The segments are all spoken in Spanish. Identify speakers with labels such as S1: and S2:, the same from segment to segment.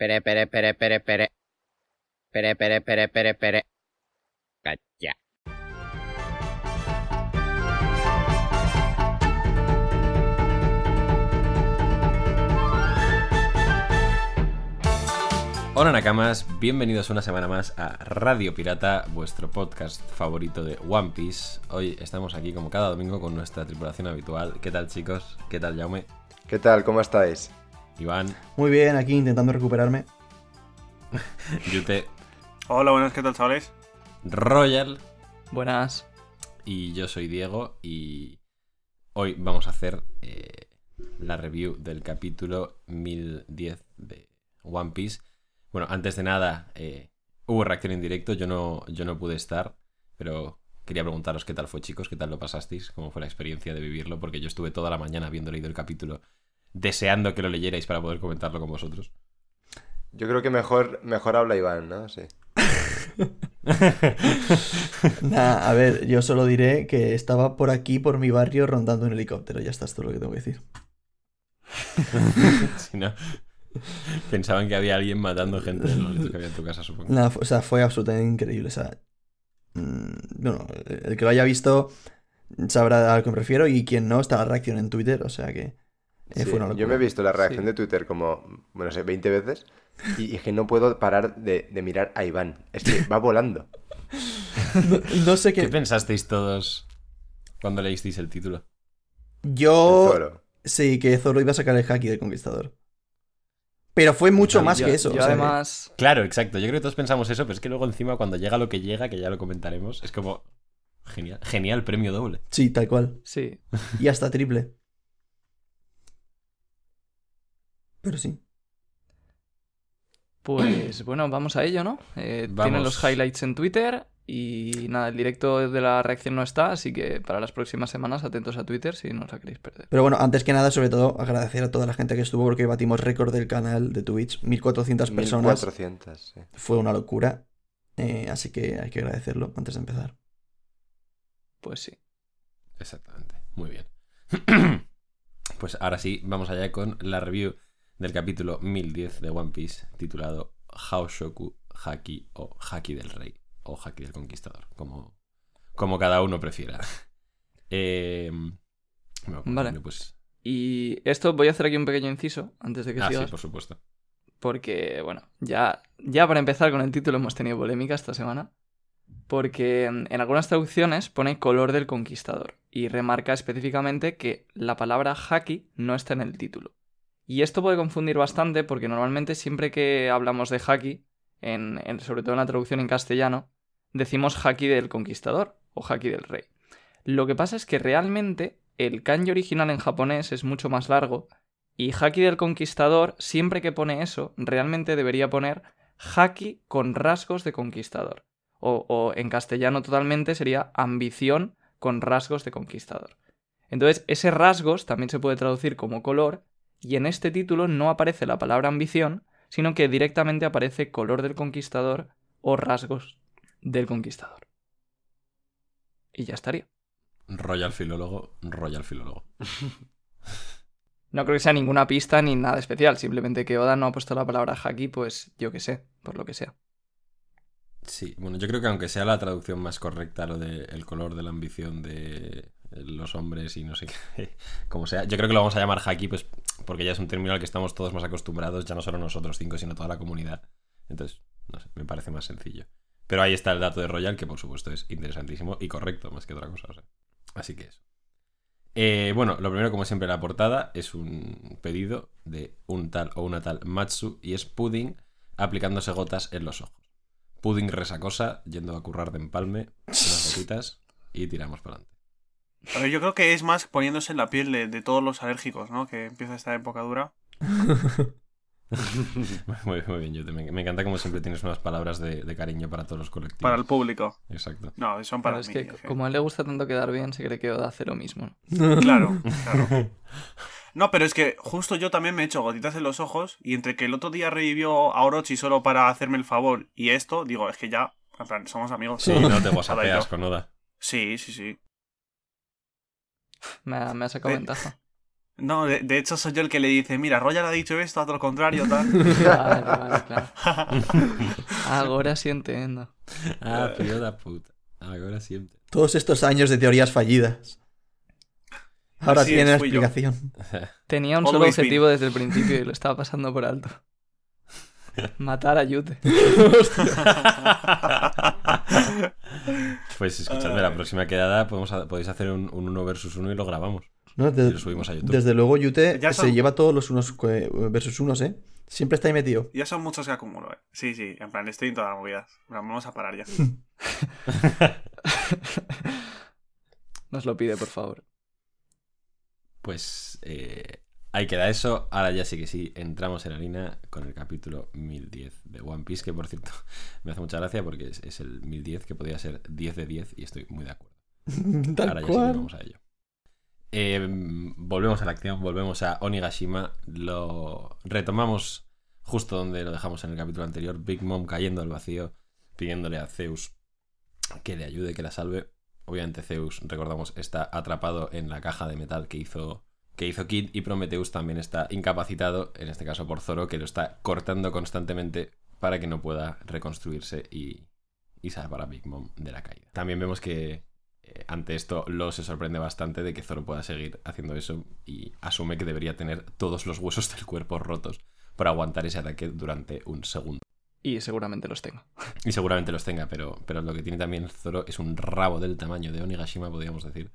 S1: Pere, pere, pere, pere, pere. Pere, pere, pere, pere, pere. Calla.
S2: Hola Nakamas, bienvenidos una semana más a Radio Pirata, vuestro podcast favorito de One Piece. Hoy estamos aquí como cada domingo con nuestra tripulación habitual. ¿Qué tal chicos? ¿Qué tal Jaume?
S3: ¿Qué tal? ¿Cómo estáis?
S2: Iván,
S4: Muy bien, aquí intentando recuperarme.
S2: Yute,
S5: Hola, buenas, ¿qué tal, chavales?
S2: Royal
S6: Buenas.
S2: y yo soy Diego y hoy vamos a hacer eh, la review del capítulo 1010 de One Piece. Bueno, antes de nada, eh, hubo reacción en directo, yo no, yo no pude estar, pero quería preguntaros qué tal fue chicos, qué tal lo pasasteis, cómo fue la experiencia de vivirlo, porque yo estuve toda la mañana habiendo leído el capítulo, deseando que lo leyerais para poder comentarlo con vosotros.
S3: Yo creo que mejor, mejor habla Iván, ¿no? Sí.
S4: Nah, a ver, yo solo diré que estaba por aquí, por mi barrio, rondando un helicóptero. Ya está, es todo lo que tengo que decir.
S2: Si no, pensaban que había alguien matando gente en los que había en tu casa, supongo.
S4: Nada, fu- o sea, fue absolutamente increíble. O sea, mm, bueno, el que lo haya visto sabrá a lo que me refiero y quien no, está la reacción en Twitter. O sea que
S3: Sí,
S4: fue una locura.
S3: Yo me he visto la reacción
S6: Sí.
S3: de Twitter como, bueno, no sé, 20 veces y, y es que no puedo parar de, de mirar a Iván. Es que va volando.
S4: No, no sé
S2: ¿Qué
S4: qué.
S2: pensasteis todos cuando leísteis el título?
S4: Yo.
S3: El Zoro.
S4: Sí, que Zoro iba a sacar el haki del conquistador. Pero fue mucho más
S6: yo,
S4: que eso.
S6: yo
S4: o sea que-
S6: además,
S2: Claro, exacto. Yo creo que todos pensamos eso, pero es que luego encima cuando llega lo que llega, que ya lo comentaremos, es como genial, genial premio doble.
S4: Sí, tal cual.
S6: sí.
S4: Y hasta triple. Pero sí.
S6: Pues bueno, vamos a ello, ¿no? Eh,
S2: Vamos.
S6: Tienen los highlights en Twitter y nada, el directo de la reacción no está, así que para las próximas semanas atentos a Twitter si no os la queréis perder.
S4: Pero bueno, antes que nada, sobre todo, agradecer a toda la gente que estuvo porque batimos récord del canal de Twitch. 1400 personas.
S3: 1400, sí.
S4: Fue una locura. Eh, así que hay que agradecerlo antes de empezar.
S6: Pues sí.
S2: Exactamente. Muy bien. pues ahora sí, vamos allá con la review del capítulo 1010 de One Piece, titulado Haoshoku Haki o Haki del Rey o Haki del Conquistador, como, como cada uno prefiera. Eh, bueno,
S6: Vale.
S2: Pues,
S6: Y esto voy a hacer aquí un pequeño inciso antes de que
S2: ah, sí, por supuesto.
S6: porque bueno, ya, ya para empezar con el título hemos tenido polémica esta semana. Porque en algunas traducciones pone color del conquistador y remarca específicamente que la palabra haki no está en el título. Y esto puede confundir bastante porque normalmente siempre que hablamos de haki, en, sobre todo en la traducción en castellano, decimos haki del conquistador o haki del rey. Lo que pasa es que realmente el kanji original en japonés es mucho más largo y haki del conquistador, siempre que pone eso, realmente debería poner haki con rasgos de conquistador. O, o en castellano totalmente sería ambición con rasgos de conquistador. Entonces, ese rasgos también se puede traducir como color, y en este título no aparece la palabra ambición, sino que directamente aparece color del conquistador o rasgos del conquistador. Y ya estaría.
S2: Royal Filólogo, Royal Filólogo.
S6: No creo que sea ninguna pista ni nada especial, simplemente que Oda no ha puesto la palabra haki, pues yo que sé, por lo que sea.
S2: Sí, bueno, yo creo que aunque sea la traducción más correcta, lo de el color de la ambición de los hombres y no sé qué, como sea, yo creo que lo vamos a llamar haki, pues porque ya es un término al que estamos todos más acostumbrados, ya no solo nosotros cinco, sino toda la comunidad. Entonces, no sé, me parece más sencillo. Pero ahí está el dato de Royal, que por supuesto es interesantísimo y correcto, más que otra cosa. o sea. Así que eso. Eh, bueno, lo primero, como siempre, la portada es un pedido de un tal o una tal Matsu y es Pudding aplicándose gotas en los ojos. Pudding resacosa, yendo a currar de empalme, unas gotitas y tiramos para adelante.
S5: A ver, yo creo que es más poniéndose en la piel de, de todos los alérgicos, ¿no? Que empieza esta época dura.
S2: Muy, muy bien, Yute. Me, me encanta como siempre tienes unas palabras de, de cariño para todos los colectivos.
S5: Para el público.
S2: Exacto.
S5: No, son para
S6: Pero es
S5: mí.
S6: que
S5: es que-
S6: como a él le gusta tanto quedar bien, se cree que Oda hace lo mismo. ¿no?
S5: Claro, claro. No, pero es que justo yo también me he hecho gotitas en los ojos y entre que el otro día revivió a Orochi solo para hacerme el favor y esto, digo, es que ya, en plan, somos amigos.
S2: Sí, no te
S5: yo.
S2: con Oda.
S5: Sí, sí, sí.
S6: Me ha, me ha sacado
S5: Sí.
S6: ventaja.
S5: No, de, de hecho soy yo el que le dice, mira, Roger ha dicho esto, haz lo contrario, tal.
S6: Vale, vale, claro. Ahora sí entiendo.
S2: Ah, filho da puta. Ahora siempre.
S4: Todos estos años de teorías fallidas. Ahora
S5: Así
S4: tienen
S5: es, yo.
S4: explicación.
S6: Tenía un solo
S5: been.
S6: objetivo desde el principio y lo estaba pasando por alto. Matar a Yute.
S2: Pues escuchadme, la próxima quedada podemos podéis hacer un, un uno versus uno y lo grabamos.
S4: No,
S2: Y lo subimos a YouTube.
S4: desde luego, Yute
S5: Ya
S4: se lleva todos los unos eh, versus unos, ¿eh? Siempre está ahí metido.
S5: Ya son muchos que acumulo, eh. Sí, sí, en plan, estoy en todas las movidas. Vamos a parar ya.
S6: Nos lo pide, por favor.
S2: Pues eh, ahí queda eso. Ahora ya sí que sí, entramos en harina con el capítulo 1010 de One Piece, que por cierto me hace mucha gracia porque es, es el 1010 que podría ser 10 de 10 y estoy muy de acuerdo.
S4: Tal
S2: Ahora ya sí que vamos a ello. Eh, volvemos a la acción, volvemos a Onigashima. Lo retomamos justo donde lo dejamos en el capítulo anterior. Big Mom cayendo al vacío, pidiéndole a Zeus que le ayude, que la salve. Obviamente Zeus, recordamos, está atrapado en la caja de metal que hizo, que hizo Kid y Prometheus también está incapacitado, en este caso por Zoro, que lo está cortando constantemente para que no pueda reconstruirse y, y salvar a Big Mom de la caída. También vemos que eh, ante esto Lo se sorprende bastante de que Zoro pueda seguir haciendo eso y asume que debería tener todos los huesos del cuerpo rotos para aguantar ese ataque durante un segundo.
S6: Y seguramente los tengo.
S2: Y seguramente los tenga, pero, pero lo que tiene también Zoro es un rabo del tamaño de Onigashima, podríamos decir.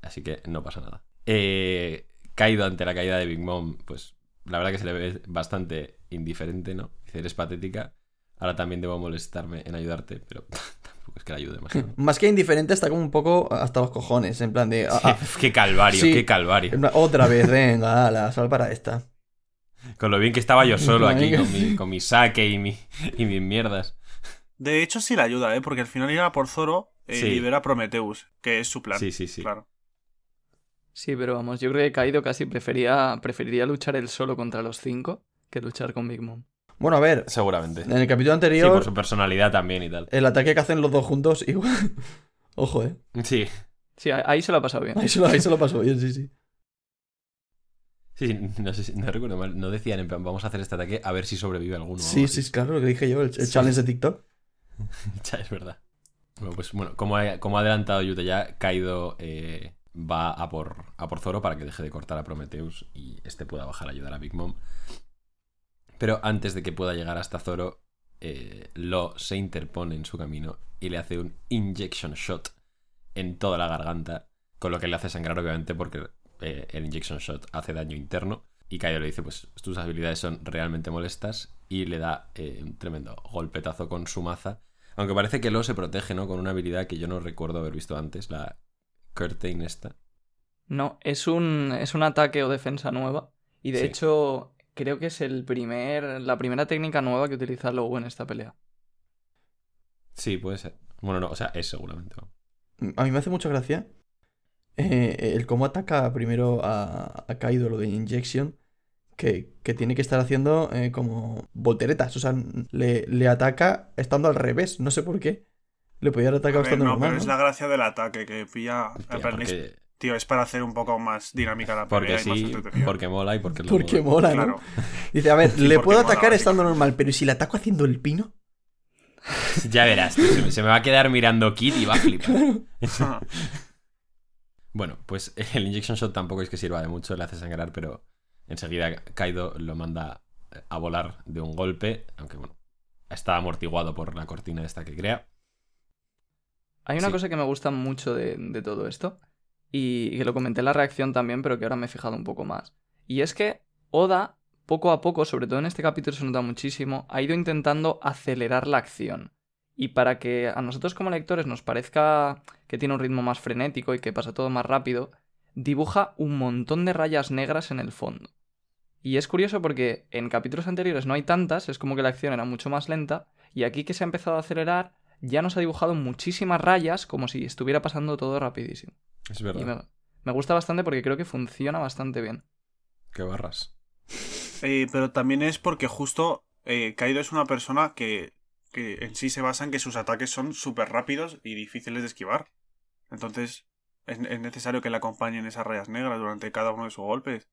S2: Así que no pasa nada. Eh, caído ante la caída de Big Mom, pues la verdad que se le ve bastante indiferente, ¿no? Dice, eres patética. Ahora también debo molestarme en ayudarte, pero tampoco es que la ayude demasiado.
S4: Más que indiferente, está como un poco hasta los cojones. En plan de. ah, ah,
S2: qué calvario,
S4: Sí.
S2: qué calvario.
S4: otra vez, venga, ala, sal para esta.
S2: Con lo bien que estaba yo solo aquí, con mi, con mi saque y, mi, y mis mierdas.
S5: De hecho, sí le ayuda, ¿eh? Porque al final ir a por Zoro eh,
S2: Sí.
S5: libera a Prometheus, que es su plan.
S2: Sí, sí, sí.
S5: Claro.
S6: Sí, pero vamos, yo creo que Kaido casi prefería, preferiría luchar él solo contra los cinco que luchar con Big Mom.
S4: Bueno, a ver,
S2: Seguramente.
S4: en el capítulo
S2: Sí,
S4: anterior,
S2: por su personalidad también y tal.
S4: el ataque que hacen los dos juntos, igual. Ojo, eh.
S2: Sí,
S6: Sí, ahí se lo ha pasado bien.
S4: Ahí se lo, ahí se lo pasó bien, sí, sí.
S2: Sí, sí, no sé si no recuerdo mal. No decían en plan, vamos a hacer este ataque a ver si sobrevive alguno.
S4: Sí, sí,
S2: así.
S4: claro, lo que dije yo, el, el
S2: Sí.
S4: challenge de TikTok.
S2: Es verdad. Bueno, pues bueno, como ha, como ha adelantado Yuta ya, Kaido eh, va a por, a por Zoro para que deje de cortar a Prometheus y este pueda bajar a ayudar a Big Mom. Pero antes de que pueda llegar hasta Zoro, eh, Lo se interpone en su camino y le hace un injection shot en toda la garganta, con lo que le hace sangrar obviamente porque eh, el injection shot hace daño interno. Y Kaido le dice, pues tus habilidades son realmente molestas y le da eh, un tremendo golpetazo con su maza. Aunque parece que Lo se protege, ¿no? Con una habilidad que yo no recuerdo haber visto antes, la Curtain esta.
S6: No, es un, es un ataque o defensa nueva. Y de
S2: Sí.
S6: hecho, creo que es el primer, la primera técnica nueva que utiliza Lobo en esta pelea.
S2: Sí, puede ser. Bueno, no, o sea, es seguramente.
S4: A mí me hace mucha gracia eh, el cómo ataca primero a, a Kaido lo de Injection, que, que tiene que estar haciendo eh, como volteretas. O sea, le, le ataca estando al revés, no sé por qué. Le podía haber atacado estando
S5: no,
S4: normal.
S5: pero es
S4: ¿no?
S5: la gracia del ataque, que pilla... es-
S2: porque,
S5: Tío, es para hacer un poco más dinámica la
S2: porque
S5: pelea y más
S2: sí,
S5: entretenida.
S2: porque mola y porque es lo
S4: Porque
S2: mola.
S4: mola, ¿no?
S5: Claro.
S4: Dice, a ver,
S5: Sí,
S4: le puedo atacar estando normal, pero ¿y si le ataco haciendo el pino?
S2: Ya verás, tío, se, me, se me va a quedar mirando Kid y va a flipar. Bueno, pues el Injection Shot tampoco es que sirva de mucho, le hace sangrar, pero enseguida Kaido lo manda eh, a volar de un golpe, aunque bueno, está amortiguado por la cortina esta que crea.
S6: Hay una
S2: Sí.
S6: cosa que me gusta mucho de, de todo esto, y que lo comenté en la reacción también, pero que ahora me he fijado un poco más. Y es que Oda, poco a poco, sobre todo en este capítulo se nota muchísimo, ha ido intentando acelerar la acción. Y para que a nosotros como lectores nos parezca que tiene un ritmo más frenético y que pasa todo más rápido, dibuja un montón de rayas negras en el fondo. Y es curioso porque en capítulos anteriores no hay tantas, es como que la acción era mucho más lenta, y aquí que se ha empezado a acelerar, ya nos ha dibujado muchísimas rayas como si estuviera pasando todo rapidísimo.
S2: Es
S6: Y
S2: verdad.
S6: me, me gusta bastante porque creo que funciona bastante bien.
S2: Qué barras.
S5: Eh, pero también es porque justo eh, Kaido es una persona que, que en sí se basa en que sus ataques son súper rápidos y difíciles de esquivar. Entonces es, es necesario que le acompañen esas rayas negras durante cada uno de sus golpes.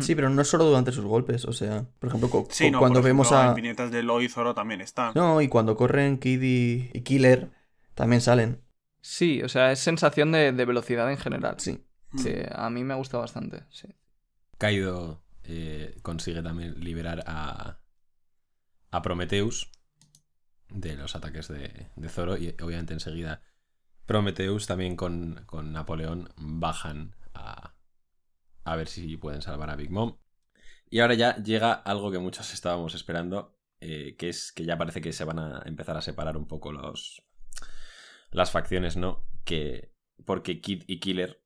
S4: Sí, pero no solo durante sus golpes, o sea, por ejemplo, co-
S5: Sí, no,
S4: cuando
S5: por
S4: vemos a...
S5: en viñetas de Lo y Zoro también están.
S4: No, y cuando corren Kid y, y Killer, también salen.
S6: Sí, o sea, es sensación de, de velocidad en general.
S4: Sí.
S5: Mm.
S6: A mí me gusta bastante, sí.
S2: Kaido eh, consigue también liberar a, a Prometheus de los ataques de, de Zoro y obviamente enseguida Prometheus también con, con Napoleón bajan a, a ver si pueden salvar a Big Mom. Y ahora ya llega algo que muchos estábamos esperando, eh, que es que ya parece que se van a empezar a separar un poco los las facciones, ¿no? Que porque Kid y Killer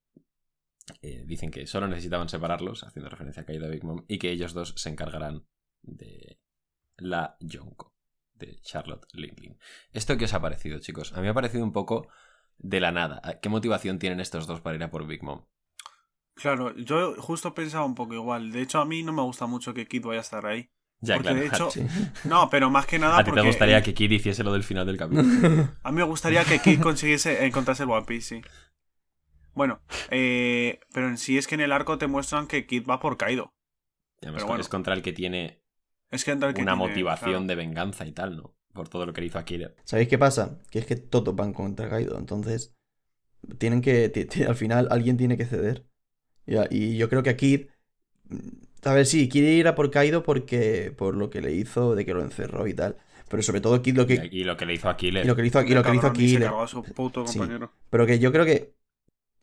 S2: eh, dicen que solo necesitaban separarlos, haciendo referencia a Kaido y Big Mom, y que ellos dos se encargarán de la Yonko, de Charlotte Lingling. ¿Esto qué os ha parecido, chicos? A mí me ha parecido un poco de la nada. ¿Qué motivación tienen estos dos para ir a por Big Mom?
S5: Claro, yo justo pensaba un poco igual. De hecho, a mí no me gusta mucho que Kid vaya a estar ahí.
S2: Ya,
S5: Porque
S2: claro.
S5: de hecho-
S4: Sí.
S5: No, pero más que nada
S2: a ti te gustaría que Kid hiciese lo del final del capítulo.
S5: A mí me gustaría que Kid consiguiese encontrarse el One Piece, sí. Bueno, eh, pero en sí es que en el arco te muestran que Kid va por Kaido. Pero bueno.
S2: es contra el que tiene
S5: Es que entra el que
S2: una
S5: tiene-
S2: motivación
S5: claro.
S2: de venganza y tal, ¿no? Por todo lo que le hizo a.
S4: ¿Sabéis qué pasa? Que es que todos van contra Kaido, entonces tienen que, al final alguien tiene que ceder. Y, y yo creo que a Kid, mm, a ver, sí, quiere ir a por Kaido porque, por lo que le hizo, de que lo encerró y tal. Pero sobre todo Kid lo que,
S2: Y lo que le hizo a Killer.
S4: y lo que le hizo, y lo que le hizo a
S5: su puto
S4: Sí. Pero que yo creo que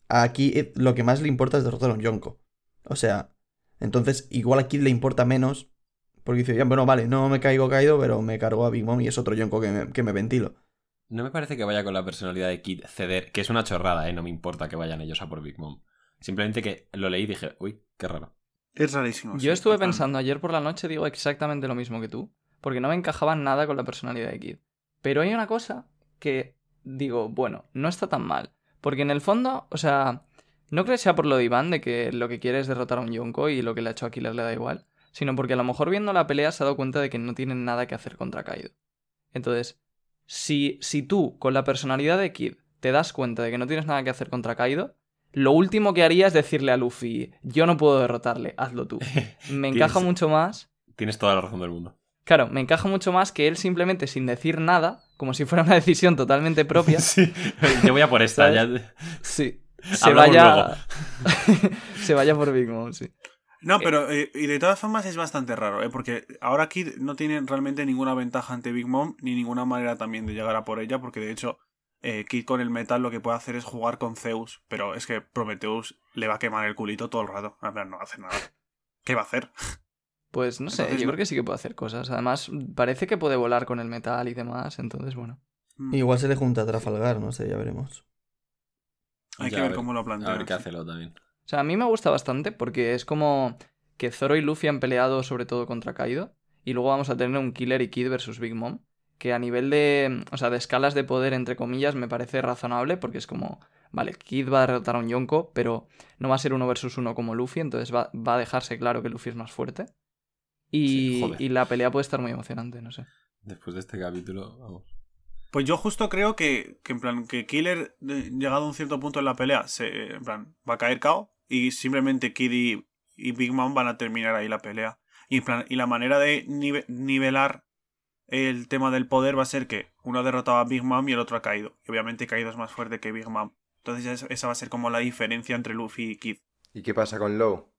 S4: aquí lo que más le importa es derrotar a un Yonko. O sea, entonces igual a Kid le importa menos. Porque dice, ya, bueno, vale, no me caigo caído, pero me cargo a Big Mom y es otro Yonko que me, que me ventilo.
S2: No me parece que vaya con la personalidad de Kid ceder, que es una chorrada, ¿eh? No me importa que vayan ellos a por Big Mom. Simplemente que lo leí y dije, uy, qué raro.
S5: Es rarísimo. sí,
S6: Yo estuve
S5: total.
S6: pensando ayer por la noche, digo exactamente lo mismo que tú, porque no me encajaba nada con la personalidad de Kid. Pero hay una cosa que digo, bueno, no está tan mal. Porque en el fondo, o sea, no creo que sea por lo de Iván, de que lo que quiere es derrotar a un Yonko y lo que le ha hecho a Killer le da igual, sino porque a lo mejor viendo la pelea se ha dado cuenta de que no tienen nada que hacer contra Kaido. Entonces, si, si tú, con la personalidad de Kid, te das cuenta de que no tienes nada que hacer contra Kaido, lo último que haría es decirle a Luffy, yo no puedo derrotarle, hazlo tú. Me encaja
S2: Tienes-
S6: mucho más.
S2: Tienes toda la razón del mundo.
S6: Claro, me encaja mucho más que él simplemente sin decir nada, como si fuera una decisión totalmente propia,
S2: Sí, yo voy a por esta. Ya-
S6: sí, se vaya. se vaya por Big Mom, sí.
S5: No, pero eh, y de todas formas es bastante raro, ¿eh? Porque ahora Kid no tiene realmente ninguna ventaja ante Big Mom, ni ninguna manera también de llegar a por ella, porque de hecho eh, Kid con el metal lo que puede hacer es jugar con Zeus, pero es que Prometheus le va a quemar el culito todo el rato. En plan, no va a hacer nada. ¿Qué va a hacer?
S6: Pues no sé,
S5: Entonces,
S6: yo creo que sí que puede hacer cosas. Además, parece que puede volar con el metal y demás, entonces bueno.
S5: Mm,
S4: Igual se le junta a Trafalgar, no sé, ya veremos.
S5: Hay
S2: Ya,
S5: que
S2: a
S5: ver
S2: ver-
S5: cómo lo
S2: A
S5: plantea.
S2: ver qué hace lo también.
S6: O sea, a mí me gusta bastante porque es como que Zoro y Luffy han peleado sobre todo contra Kaido y luego vamos a tener un Killer y Kid versus Big Mom que a nivel de, o sea, de escalas de poder entre comillas me parece razonable porque es como, vale, Kid va a derrotar a un Yonko, pero no va a ser uno versus uno como Luffy, entonces va, va a dejarse claro que Luffy es más fuerte. Y,
S2: Sí,
S6: y la pelea puede estar muy emocionante, no sé.
S2: Después de este capítulo, vamos.
S5: Pues yo justo creo que, que en plan, que Killer, eh, llegado a un cierto punto en la pelea, se, en plan, va a caer KO y simplemente Kid y, y Big Mom van a terminar ahí la pelea. Y, en plan, y la manera de nive- nivelar el tema del poder va a ser que uno ha derrotado a Big Mom y el otro ha caído. Y obviamente Kaido es más fuerte que Big Mom. Entonces esa va a ser como la diferencia entre Luffy y Kid.
S3: ¿Y qué pasa con Low?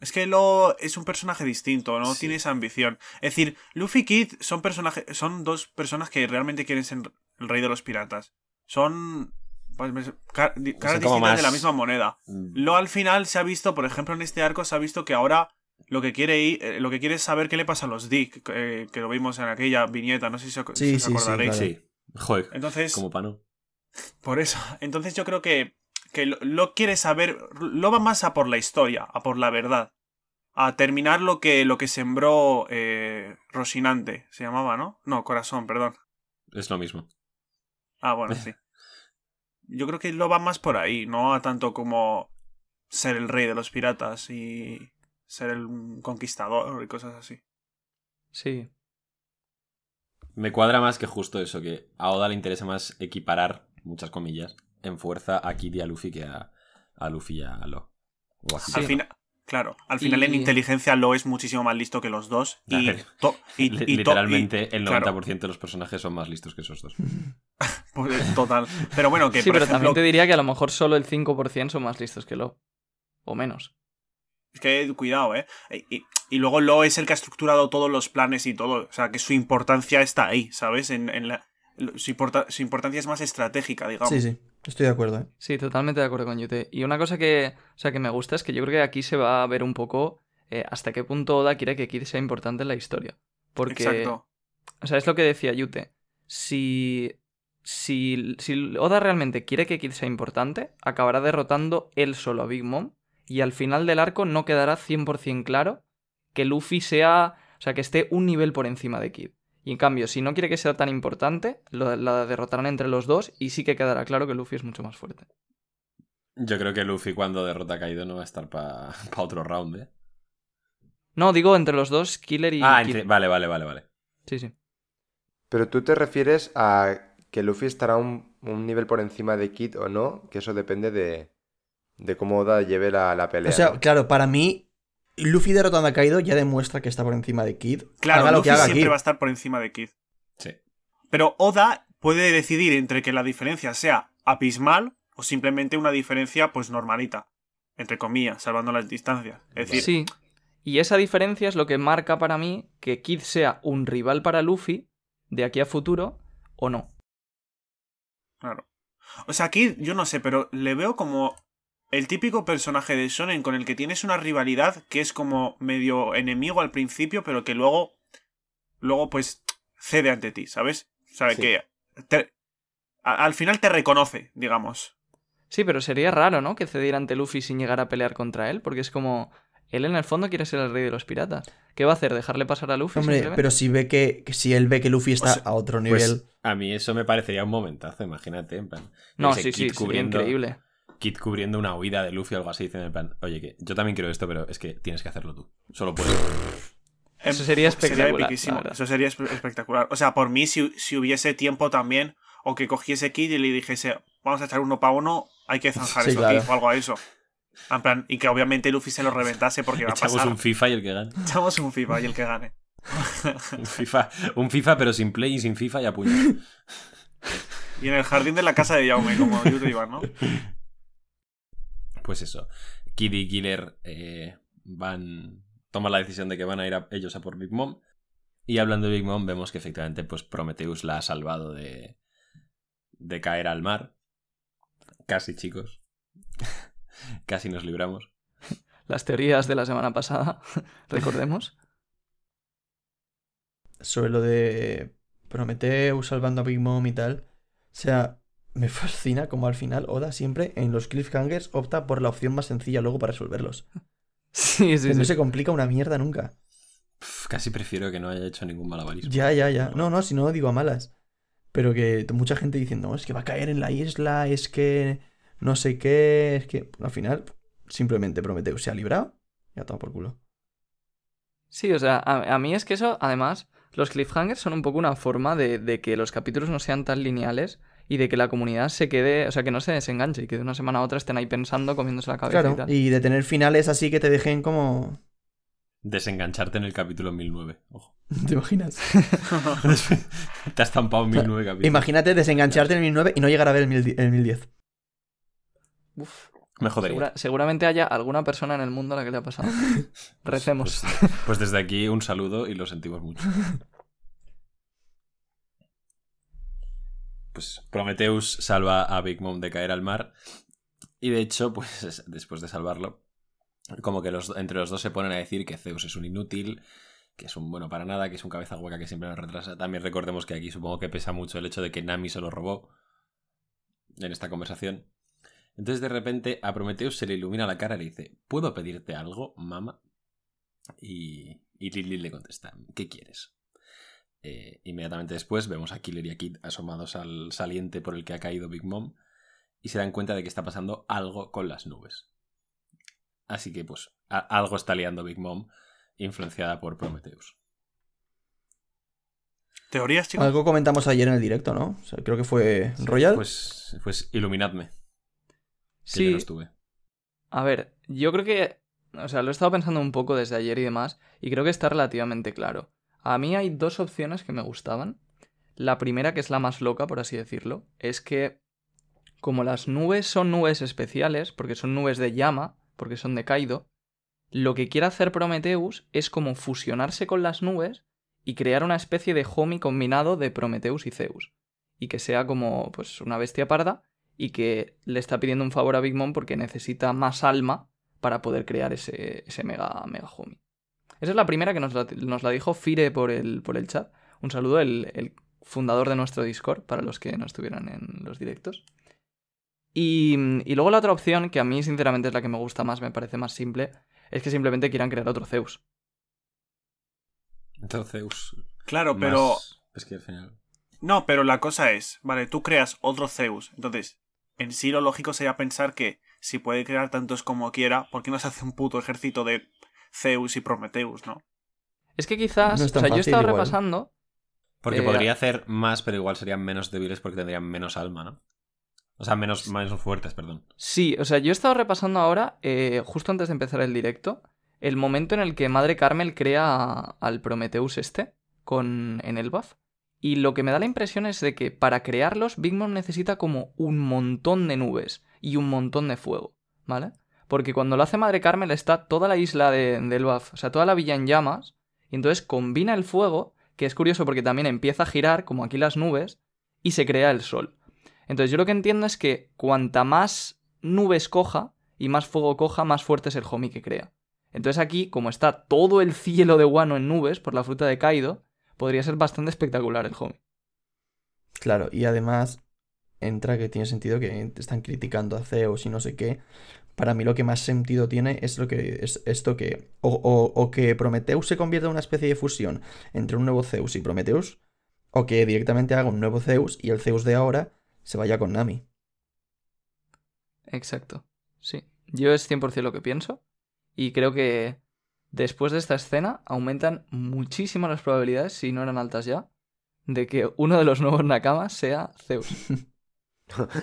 S5: Es que Lo es un personaje distinto, no
S2: Sí.
S5: tiene esa ambición. Es decir, Luffy y Kid son personajes, son dos personas que realmente quieren ser el rey de los piratas. Son pues, caras distintas
S2: más-
S5: de la misma moneda.
S2: Mm,
S5: Lo al final se ha visto, por ejemplo, en este arco se ha visto que ahora lo que quiere ir, eh, lo que quiere es saber qué le pasa a los Dick, eh, que lo vimos en aquella viñeta, no sé si, os-
S4: Sí,
S5: si os
S4: sí, sí,
S5: acordaréis.
S4: claro.
S2: Sí. Joder,
S5: Entonces,
S2: como pano.
S5: por eso. Entonces yo creo que, que lo, lo quiere saber. Lo va más a por la historia, a por la verdad. A terminar lo que, lo que sembró eh, Rosinante. Se llamaba, ¿no? No, Corazón, perdón.
S2: Es lo mismo.
S5: Ah, bueno, sí. Yo creo que lo va más por ahí, no a tanto como ser el rey de los piratas y ser el conquistador y cosas así.
S6: Sí.
S2: Me cuadra más que justo eso, que a Oda le interesa más equiparar, muchas comillas, en fuerza a Kid y a Luffy que a, a Luffy y a Lo. O así.
S5: Al final, claro, al final en inteligencia lo es muchísimo más listo que los dos. Y, to-
S2: Literalmente
S5: y-
S2: el
S5: claro,
S2: 90% de los personajes son más listos que esos dos.
S5: pues, total. Pero bueno, que
S6: Sí,
S5: por
S6: pero
S5: ejemplo,
S6: también te diría que a lo mejor solo el 5% son más listos que Lo. O menos.
S5: Es que cuidado, ¿eh? Y, y luego Lo es el que ha estructurado todos los planes y todo. O sea, que su importancia está ahí, ¿sabes? En, en la, su, importa- su importancia es más estratégica, digamos.
S4: Sí, sí, estoy de acuerdo, ¿eh?
S6: Sí, totalmente de acuerdo con Yute. Y una cosa que, o sea, que me gusta es que yo creo que aquí se va a ver un poco eh, hasta qué punto Oda quiere que Kid sea importante en la historia. Porque,
S5: Exacto.
S6: o sea, es lo que decía Yute. Si, si, si Oda realmente quiere que Kid sea importante, acabará derrotando él solo a Big Mom. Y al final del arco no quedará 100% claro que Luffy sea, o sea, que esté un nivel por encima de Kid. Y en cambio, si no quiere que sea tan importante, lo- la derrotarán entre los dos y sí que quedará claro que Luffy es mucho más fuerte.
S2: Yo creo que Luffy cuando derrota a Kaido no va a estar para otro round, ¿eh?
S6: No, digo entre los dos, Killer y
S2: Ah, entre- vale, vale, vale, vale.
S6: Sí, sí.
S3: Pero tú te refieres a que Luffy estará un, un nivel por encima de Kid o no, que eso depende de, de cómo Oda lleve la, la pelea.
S4: O sea,
S3: ¿no?
S4: claro, para mí, Luffy derrotando a Kaido ya demuestra que está por encima de Kid.
S5: Claro,
S4: haga lo
S5: Luffy
S4: que haga
S5: siempre
S4: Kid.
S5: va a estar por encima de Kid.
S2: Sí.
S5: Pero Oda puede decidir entre que la diferencia sea abismal o simplemente una diferencia, pues, normalita. Entre comillas, salvando las distancias. Es decir,
S6: Sí. Y esa diferencia es lo que marca para mí que Kid sea un rival para Luffy de aquí a futuro o no.
S5: Claro. O sea, aquí yo no sé, pero le veo como el típico personaje de Shonen con el que tienes una rivalidad que es como medio enemigo al principio, pero que luego, luego pues cede ante ti, ¿sabes? Sabe
S3: Sí.
S5: que te- a- al final te reconoce, digamos.
S6: Sí, pero sería raro, ¿no? Que cediera ante Luffy sin llegar a pelear contra él, porque es como... Él en el fondo quiere ser el rey de los piratas. ¿Qué va a hacer? ¿Dejarle pasar a Luffy?
S4: Hombre, pero si ve que, que si él ve que Luffy está
S5: O sea,
S4: a otro
S2: Pues
S4: nivel.
S2: a mí eso me parecería un momentazo, imagínate, en plan.
S6: No, sí, sí,
S2: Kid
S6: sería increíble.
S2: Kid cubriendo una huida de Luffy o algo así, diciendo en plan, oye, que yo también quiero esto, pero es que tienes que hacerlo tú. Solo puedes.
S6: Eso sería espectacular.
S5: Eso sería espe- espectacular. O sea, por mí, si, si hubiese tiempo también, o que cogiese Kid y le dijese, vamos a echar uno para uno, hay que zanjar
S4: Sí,
S5: eso,
S4: claro.
S5: Kid, o algo a eso. En plan, y que obviamente Luffy se lo reventase porque va a
S2: Echamos
S5: pasar.
S2: un FIFA y el que gane.
S5: Echamos un FIFA y el que gane.
S2: Un FIFA, un FIFA pero sin play y sin FIFA y a puño.
S5: Y en el jardín de la casa de Jaume, como yo te iba, ¿no?
S2: Pues eso. Kid y Killer eh, van. toman la decisión de que van a ir a- ellos a por Big Mom. Y hablando de Big Mom, vemos que efectivamente, pues Prometheus la ha salvado de. de caer al mar. Casi, chicos. Casi nos libramos.
S6: Las teorías de la semana pasada, recordemos.
S4: sobre lo de Prometeo salvando a Big Mom y tal. O sea, me fascina como al final Oda siempre en los cliffhangers opta por la opción más sencilla luego para resolverlos.
S6: Sí, sí,
S4: Que no se complica una mierda nunca.
S2: Casi prefiero que no haya hecho ningún malabarismo.
S4: Ya, ya, ya. No, no, si no digo a malas. Pero que mucha gente diciendo, "No, es que va a caer en la isla, es que no sé qué, es que al final simplemente Prometeo se ha librado y ha tomado por culo.
S6: Sí, o sea, a, a mí es que eso, además, los cliffhangers son un poco una forma de, de que los capítulos no sean tan lineales y de que la comunidad se quede, o sea, que no se desenganche y que de una semana a otra estén ahí pensando, comiéndose la cabeza y
S4: Claro,
S6: tal.
S4: y de tener finales así que te dejen como...
S2: Desengancharte en el capítulo 1009. Ojo.
S4: ¿Te imaginas?
S2: Te has estampado 1009 capítulos.
S4: Imagínate desengancharte en el 1009 y no llegar a ver el, 1000 el 1010.
S6: Uf,
S2: Me jodería.
S6: segura- seguramente haya alguna persona en el mundo a la que le ha pasado. Recemos.
S2: Pues, pues desde aquí un saludo y lo sentimos mucho. Pues Prometheus salva a Big Mom de caer al mar. Y de hecho, pues es- después de salvarlo, como que los, entre los dos se ponen a decir que Zeus es un inútil, que es un bueno para nada, que es un cabeza hueca que siempre nos retrasa. También recordemos que aquí supongo que pesa mucho el hecho de que Nami se lo robó en esta conversación. Entonces de repente a Prometheus se le ilumina la cara y le dice, ¿puedo pedirte algo, mamá? Y, y le contesta, ¿qué quieres? Eh, inmediatamente después vemos a Killer y a Kid asomados al saliente por el que ha caído Big Mom y se dan cuenta de que está pasando algo con las nubes. Así que pues a- algo está liando Big Mom influenciada por Prometheus.
S5: ¿Teorías, chicos?
S4: Algo comentamos ayer en el directo, ¿no? O sea, creo que fue Royal.
S2: Pues, pues iluminadme, que yo
S6: Sí,
S2: no estuve.
S6: A ver, yo creo que. O sea, lo he estado pensando un poco desde ayer y demás, y creo que está relativamente claro. A mí hay dos opciones que me gustaban. La primera, que es la más loca, por así decirlo, es que como las nubes son nubes especiales, porque son nubes de llama, porque son de Kaido, lo que quiere hacer Prometheus es como fusionarse con las nubes y crear una especie de homie combinado de Prometheus y Zeus. Y que sea como pues una bestia parda y que le está pidiendo un favor a Big Mom porque necesita más alma para poder crear ese, ese mega, mega homie. Esa es la primera que nos la, nos la dijo Fire por el, por el chat. Un saludo, el, el fundador de nuestro Discord, para los que no estuvieran en los directos. Y, y, luego la otra opción, que a mí sinceramente es la que me gusta más, me parece más simple, es que simplemente quieran crear otro Zeus.
S2: Otro Zeus.
S5: Claro, pero...
S2: Es que al final...
S5: No, pero la cosa es, vale, tú creas otro Zeus. Entonces, en sí lo lógico sería pensar que si puede crear tantos como quiera, ¿por qué no se hace un puto ejército de Zeus y Prometheus, no?
S6: Es que quizás...
S4: No
S6: o sea, yo he estado igual. repasando...
S2: Porque
S6: Eh,
S2: podría hacer más, pero igual serían menos débiles porque tendrían menos alma, ¿no? O sea, menos, menos fuertes, perdón.
S6: Sí, o sea, yo he estado repasando ahora, eh, justo antes de empezar el directo, el momento en el que Madre Carmel crea a- al Prometheus este con, en el buff. Y lo que me da la impresión es de que para crearlos, Big Mom necesita como un montón de nubes y un montón de fuego, ¿vale? Porque cuando lo hace Madre Carmel está toda la isla de, del buff, o sea, toda la villa en llamas, y entonces combina el fuego, que es curioso porque también empieza a girar, como aquí las nubes, y se crea el sol. Entonces yo lo que entiendo es que cuanta más nubes coja y más fuego coja, más fuerte es el homie que crea. Entonces aquí, como está todo el cielo de Wano en nubes por la fruta de Kaido, podría ser bastante espectacular el homie.
S4: Claro, y además entra que tiene sentido que están criticando a Zeus y no sé qué. Para mí lo que más sentido tiene es lo que es esto que o, o- o que Prometheus se convierta en una especie de fusión entre un nuevo Zeus y Prometheus o que directamente haga un nuevo Zeus y el Zeus de ahora se vaya con Nami.
S6: Exacto. Sí. Yo es 100% lo que pienso. Y creo que después de esta escena aumentan muchísimo las probabilidades, si no eran altas ya, de que uno de los nuevos Nakamas sea Zeus.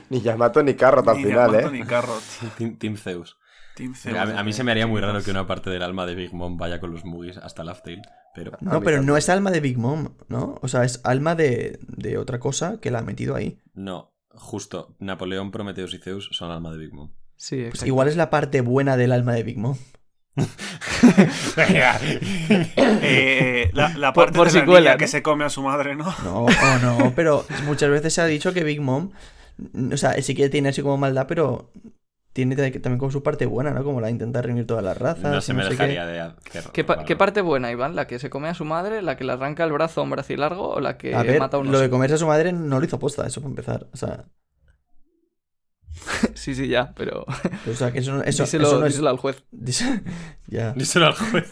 S3: Ni Yamato ni Carrot al
S5: Ni
S3: final,
S5: Yamato
S3: ¿eh?
S5: ni Carrot.
S2: Team, Team Zeus.
S5: Team Zeus,
S2: a, a mí se me haría muy raro que una parte del alma de Big Mom vaya con los Mugis hasta Laugh Tale, pero...
S4: No, pero no es alma de Big Mom, ¿no? O sea, es alma de, de otra cosa que la ha metido ahí.
S2: No, justo. Napoleón, Prometheus y Zeus son alma de Big Mom.
S6: Sí,
S4: Pues igual es la parte buena del alma de Big Mom.
S5: Eh, la, la
S6: Por-
S5: parte
S6: por
S5: de
S6: si
S5: la que se come a su madre, ¿no?
S4: No, o no, pero muchas veces se ha dicho que Big Mom, o sea, sí que tiene así como maldad, pero tiene ta- también como su parte buena, ¿no? Como la de intentar reunir todas las razas.
S2: No se me
S4: qué.
S2: dejaría de hacer.
S6: ¿Qué, pa- qué parte buena, Iván? ¿La que se come a su madre? ¿La que le arranca el brazo a un bracilargo? ¿O la que
S4: A ver,
S6: mata a un
S4: lo de comerse a su madre no lo hizo posta, eso para empezar. O sea,
S6: Sí, sí, ya, pero...
S4: o sea que eso, no- eso,
S6: díselo,
S4: eso no es...
S6: díselo al juez.
S4: Ya.
S2: Díselo al juez.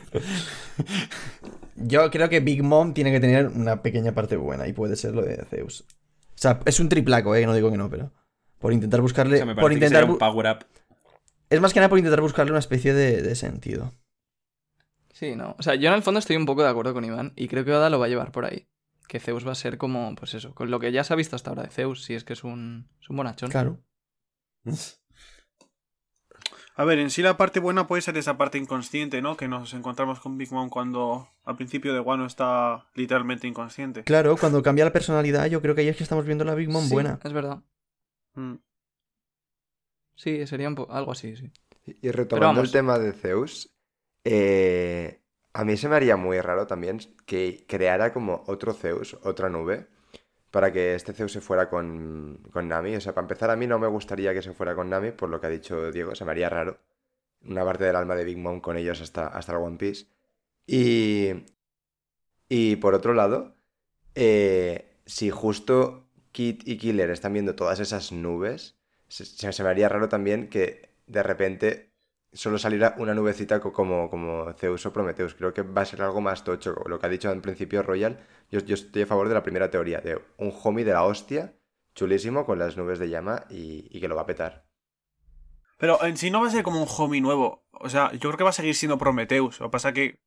S4: Yo creo que Big Mom tiene que tener una pequeña parte buena y puede ser lo de Zeus. O sea, es un triplaco, ¿eh? No digo que no, pero... Por intentar
S2: O
S4: buscarle...
S2: sea, me
S4: por
S2: que
S4: intentar...
S2: sería un power up.
S4: Es más que nada por intentar buscarle una especie de, de sentido.
S6: Sí, no. O sea, yo en el fondo estoy un poco de acuerdo con Iván y creo que Oda lo va a llevar por ahí. Que Zeus va a ser como, pues eso, con lo que ya se ha visto hasta ahora de Zeus, si es que es un, es un bonachón.
S4: Claro.
S5: A ver, en sí la parte buena puede ser esa parte inconsciente, ¿no? Que nos encontramos con Big Mom cuando al principio de Wano está literalmente inconsciente.
S4: Claro, cuando cambia la personalidad, yo creo que ahí es que estamos viendo la Big Mom
S6: Sí,
S4: buena.
S6: Es verdad.
S5: Mm.
S6: Sí, sería algo así, sí.
S3: Y retomando el tema de Zeus, eh, a mí se me haría muy raro también que creara como otro Zeus, otra nube, para que este Zeus se fuera con, con Nami. O sea, para empezar, a mí no me gustaría que se fuera con Nami, por lo que ha dicho Diego, se me haría raro. Una parte del alma de Big Mom con ellos hasta, hasta el One Piece. Y, y por otro lado, eh, si justo Kid y Killer están viendo todas esas nubes, se- se me haría raro también que de repente solo saliera una nubecita co- como, como Zeus o Prometheus. Creo que va a ser algo más tocho. Lo que ha dicho en principio Royal, yo, yo estoy a favor de la primera teoría, de un homie de la hostia, chulísimo, con las nubes de llama y, y que lo va a petar.
S5: Pero en sí no va a ser como un homie nuevo. O sea, yo creo que va a seguir siendo Prometheus. Lo que pasa que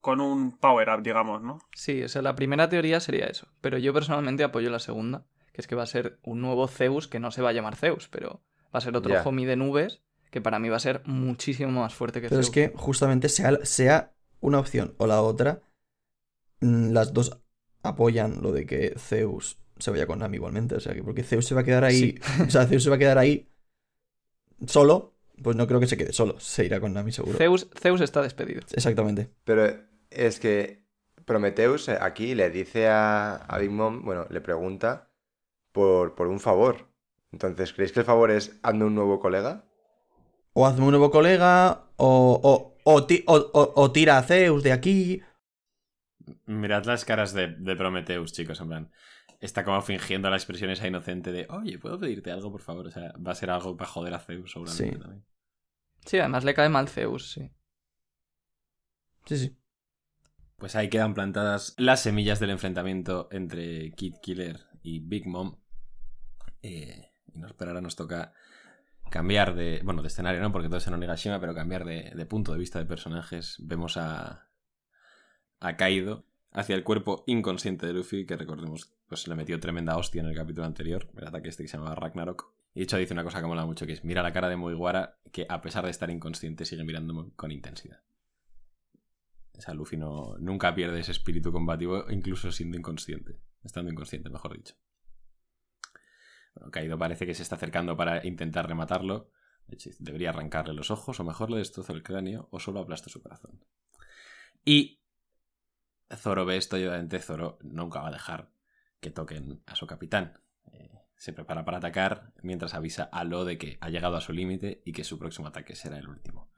S5: con un power up, digamos, ¿no?
S6: Sí, o sea, la primera teoría sería eso. Pero yo personalmente apoyo la segunda, que es que va a ser un nuevo Zeus que no se va a llamar Zeus, pero va a ser otro
S3: Ya.
S6: homie de nubes que para mí va a ser muchísimo más fuerte que
S4: Pero es que justamente sea, sea una opción o la otra, mm, las dos apoyan lo de que Zeus se vaya con Nami igualmente. O sea, que porque Zeus se va a quedar ahí. O sea, Zeus se va a quedar ahí solo. Pues no creo que se quede solo. Se irá con Nami seguro.
S6: Zeus, Zeus está despedido.
S4: Exactamente.
S3: Pero es que Prometheus aquí le dice a, a Big Mom, bueno, le pregunta por, por un favor. Entonces, ¿creéis que el favor es hazme un nuevo colega?
S4: O hazme un nuevo colega, o, o, o, ti- o- o- o tira a Zeus de aquí.
S2: Mirad las caras de, de Prometheus, chicos, en plan. Está como fingiendo la expresión esa inocente de, oye, ¿puedo pedirte algo, por favor? O sea, va a ser algo para joder a Zeus, seguramente
S4: Sí.
S2: también.
S6: Sí, además le cae mal Zeus, sí.
S4: Sí, sí.
S2: Pues ahí quedan plantadas las semillas del enfrentamiento entre Kid Killer y Big Mom. Eh, y nos, pero ahora nos toca cambiar de. Bueno, de escenario, ¿no? Porque todo es en Onigashima, pero cambiar de, de punto de vista de personajes. Vemos a. a Kaido hacia el cuerpo inconsciente de Luffy, que recordemos, pues le metió tremenda hostia en el capítulo anterior, el ataque este que se llamaba Ragnarok. Y de hecho dice una cosa que mola mucho, que es mira la cara de Mugiwara, que a pesar de estar inconsciente sigue mirándome con intensidad. O sea, Luffy no, nunca pierde ese espíritu combativo, incluso siendo inconsciente. Estando inconsciente, mejor dicho. Bueno, Kaido parece que se está acercando para intentar rematarlo. Debería arrancarle los ojos, o mejor le destrozo el cráneo, o solo aplasto su corazón. Y Zoro ve esto y obviamente Zoro nunca va a dejar que toquen a su capitán. Eh, se prepara para atacar mientras avisa a Lo de que ha llegado a su límite y que su próximo ataque será el último.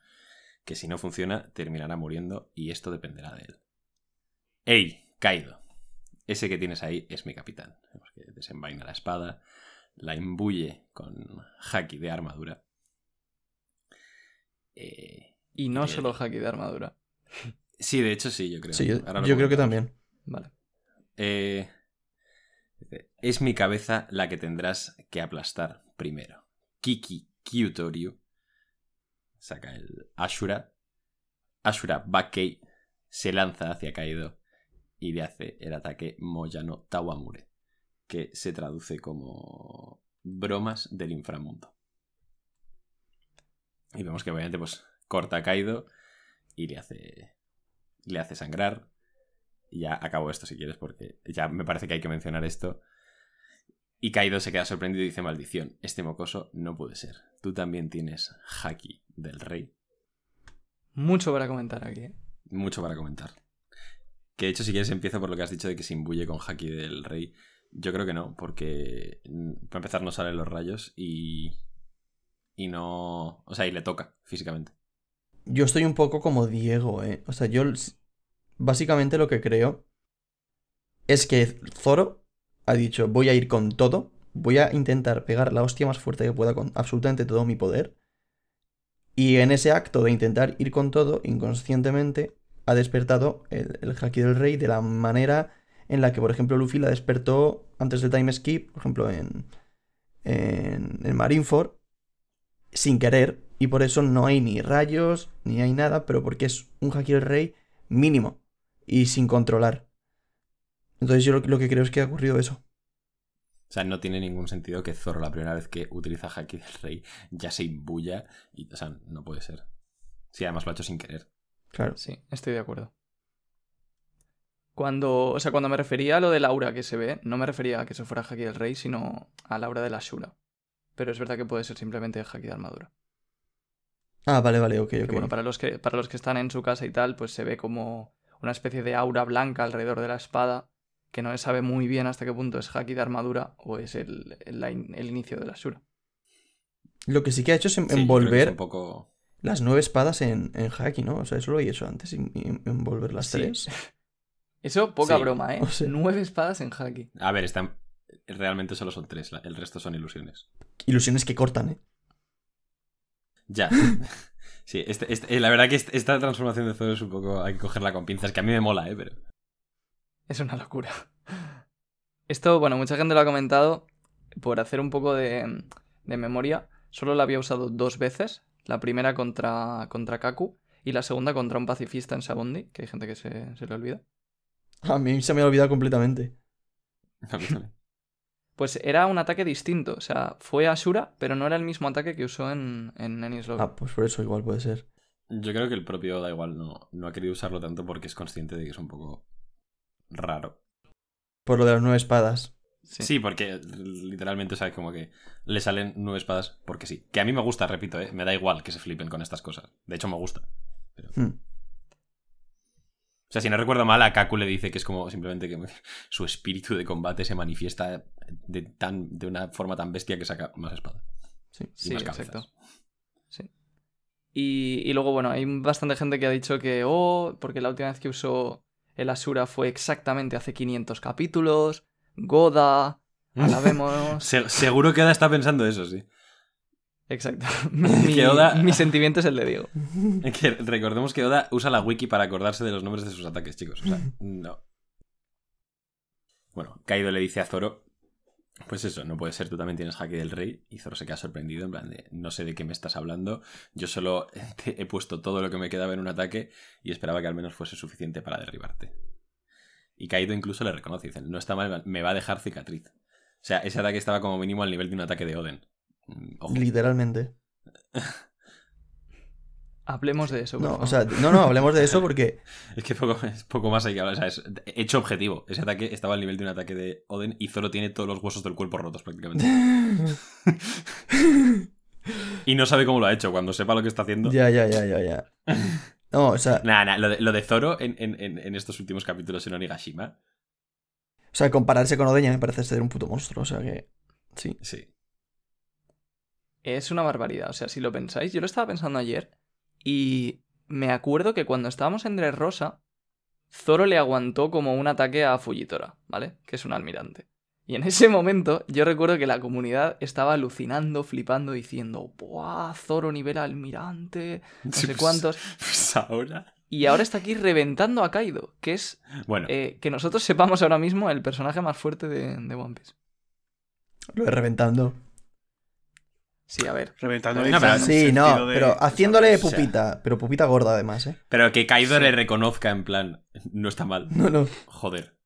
S2: Que si no funciona, terminará muriendo y esto dependerá de él. ¡Ey, Kaido! Ese que tienes ahí es mi capitán. Desenvaina la espada, la imbuye con haki de armadura. Eh,
S6: Y no
S2: Eh,
S6: solo haki de armadura.
S2: sí, de hecho sí, yo creo.
S4: Sí, yo,
S2: Ahora lo
S4: yo creo que también.
S6: Vale.
S2: Eh, es mi cabeza la que tendrás que aplastar primero. Kiki Kyutoryu saca el Ashura. Ashura Bakkei se lanza hacia Kaido y le hace el ataque Moyano Tawamure, que se traduce como bromas del inframundo. Y vemos que obviamente pues corta a Kaido y le hace le hace sangrar. Y ya acabo esto si quieres, porque ya me parece que hay que mencionar esto. Y Kaido se queda sorprendido y dice: Maldición, este mocoso no puede ser. Tú también tienes haki del rey.
S6: Mucho para comentar aquí. ¿eh?
S2: Mucho para comentar. Que de hecho, si quieres, empiezo por lo que has dicho de que se imbuye con haki del rey. Yo creo que no, porque mm, para empezar no salen los rayos y. Y no. O sea, y le toca físicamente.
S4: Yo estoy un poco como Diego, ¿eh? O sea, yo básicamente lo que creo es que Zoro ha dicho, voy a ir con todo, voy a intentar pegar la hostia más fuerte que pueda con absolutamente todo mi poder. Y en ese acto de intentar ir con todo, inconscientemente, ha despertado el, el Haki del Rey de la manera en la que, por ejemplo, Luffy la despertó antes del time skip, por ejemplo, en, en, en Marineford, sin querer, y por eso no hay ni rayos, ni hay nada, pero porque es un Haki del Rey mínimo y sin controlar. Entonces yo lo, lo que creo es que ha ocurrido eso.
S2: O sea, no tiene ningún sentido que Zoro la primera vez que utiliza Haki del Rey ya se imbuya. Y, o sea, no puede ser. Sí, además lo ha hecho sin querer.
S4: Claro.
S6: Sí, estoy de acuerdo. Cuando, o sea, cuando me refería a lo del aura que se ve, no me refería a que eso fuera haki del rey, sino al aura de la Shura. Pero es verdad que puede ser simplemente haki de armadura.
S4: Ah, vale, vale, ok,
S6: Que
S4: ok.
S6: bueno, para los que, para los que están en su casa y tal, pues se ve como una especie de aura blanca alrededor de la espada, que no se sabe muy bien hasta qué punto es haki de armadura o es el, el, inicio de la Shura.
S4: Lo que sí que ha hecho es en-
S2: Sí,
S4: envolver
S2: un poco.
S4: las nueve espadas en, en Haki, ¿no? O sea, eso lo he hecho antes, en- en- envolver las
S6: Sí.
S4: tres.
S6: Eso, poca
S2: Sí,
S6: broma, ¿eh?
S4: o sea-
S6: Nueve espadas en haki.
S2: A ver, están. Realmente solo son tres. El resto son ilusiones.
S4: Ilusiones que cortan, ¿eh?
S2: Ya. Sí, este- este- eh, la verdad que est- esta transformación de Zoro es un poco. Hay que cogerla con pinzas, que a mí me mola, ¿eh? Pero.
S6: Es una locura. Esto, bueno, mucha gente lo ha comentado. Por hacer un poco de, de memoria, solo la había usado dos veces. La primera contra, contra Kaku y la segunda contra un pacifista en Sabondi, que hay gente que se, se le olvida.
S4: A mí se me ha olvidado completamente.
S2: A mí también.
S6: Pues era un ataque distinto. O sea, fue Ashura, pero no era el mismo ataque que usó en, en Lobby.
S4: Ah, pues por eso igual puede ser.
S2: Yo creo que el propio da igual no, no ha querido usarlo tanto porque es consciente de que es un poco raro.
S4: Por lo de las nueve espadas.
S2: Sí, porque literalmente, o sea, como que le salen nueve espadas porque sí. Que a mí me gusta, repito, ¿eh? me da igual que se flipen con estas cosas. De hecho, me gusta.
S4: Hmm.
S2: O sea, si no recuerdo mal, a Kaku le dice que es como simplemente que su espíritu de combate se manifiesta de, tan, de una forma tan bestia que saca más espadas.
S4: Sí,
S2: y
S6: Sí,
S2: más
S6: exacto. Sí. Y, y luego, bueno, hay bastante gente que ha dicho que, oh, porque la última vez que usó el Asura fue exactamente hace 500 capítulos. Goda, alabemos.
S2: Se- seguro que Oda está pensando eso, sí.
S6: Exacto. Mi,
S2: Que Oda-
S6: mi sentimiento es el de Diego.
S2: Que recordemos que Oda usa la wiki para acordarse de los nombres de sus ataques, chicos. O sea, no. Bueno, Kaido le dice a Zoro, pues eso, no puede ser, tú también tienes Haki del Rey. Y Zoro se queda sorprendido, en plan de, no sé de qué me estás hablando. Yo solo te he puesto todo lo que me quedaba en un ataque y esperaba que al menos fuese suficiente para derribarte. Y Kaido incluso le reconoce, dice, no está mal, me va a dejar cicatriz. O sea, ese ataque estaba como mínimo al nivel de un ataque de Oden. Mm, Ojo.
S4: Literalmente.
S6: Hablemos de eso. por
S4: No,
S6: favor.
S4: o sea, no, no, hablemos de eso porque.
S2: Es que poco, es poco más hay que hablar. O sea, es hecho objetivo. Ese ataque estaba al nivel de un ataque de Oden y Zoro tiene todos los huesos del cuerpo rotos prácticamente. y no sabe cómo lo ha hecho. Cuando sepa lo que está haciendo.
S4: Ya, ya, ya, ya, ya. No, o sea,
S2: Nah, nah, lo, de, lo de Zoro en, en- en- en estos últimos capítulos en Onigashima.
S4: o sea, compararse con Odeña me parece ser un puto monstruo, o sea que. Sí.
S2: Sí.
S6: Es una barbaridad. O sea, si lo pensáis, yo lo estaba pensando ayer y me acuerdo que cuando estábamos en Dressrosa, Zoro le aguantó como un ataque a Fujitora, ¿vale? Que es un almirante. Y en ese momento yo recuerdo que la comunidad estaba alucinando, flipando, diciendo, ¡buah! Zoro nivel almirante, no sé
S2: pues-
S6: cuántos.
S2: Pues ahora.
S6: Y ahora está aquí reventando a Kaido, que es
S2: Bueno,
S6: eh, que nosotros sepamos ahora mismo el personaje más fuerte de, de One Piece.
S4: Lo de reventando.
S6: Sí, a ver.
S5: Reventando
S2: No, pero-
S5: un
S4: Sí, no,
S5: de-
S4: pero haciéndole
S2: o sea-
S4: pupita. Pero pupita gorda además, ¿eh?
S2: pero que Kaido le reconozca en plan. No está mal.
S4: No, no.
S2: Joder.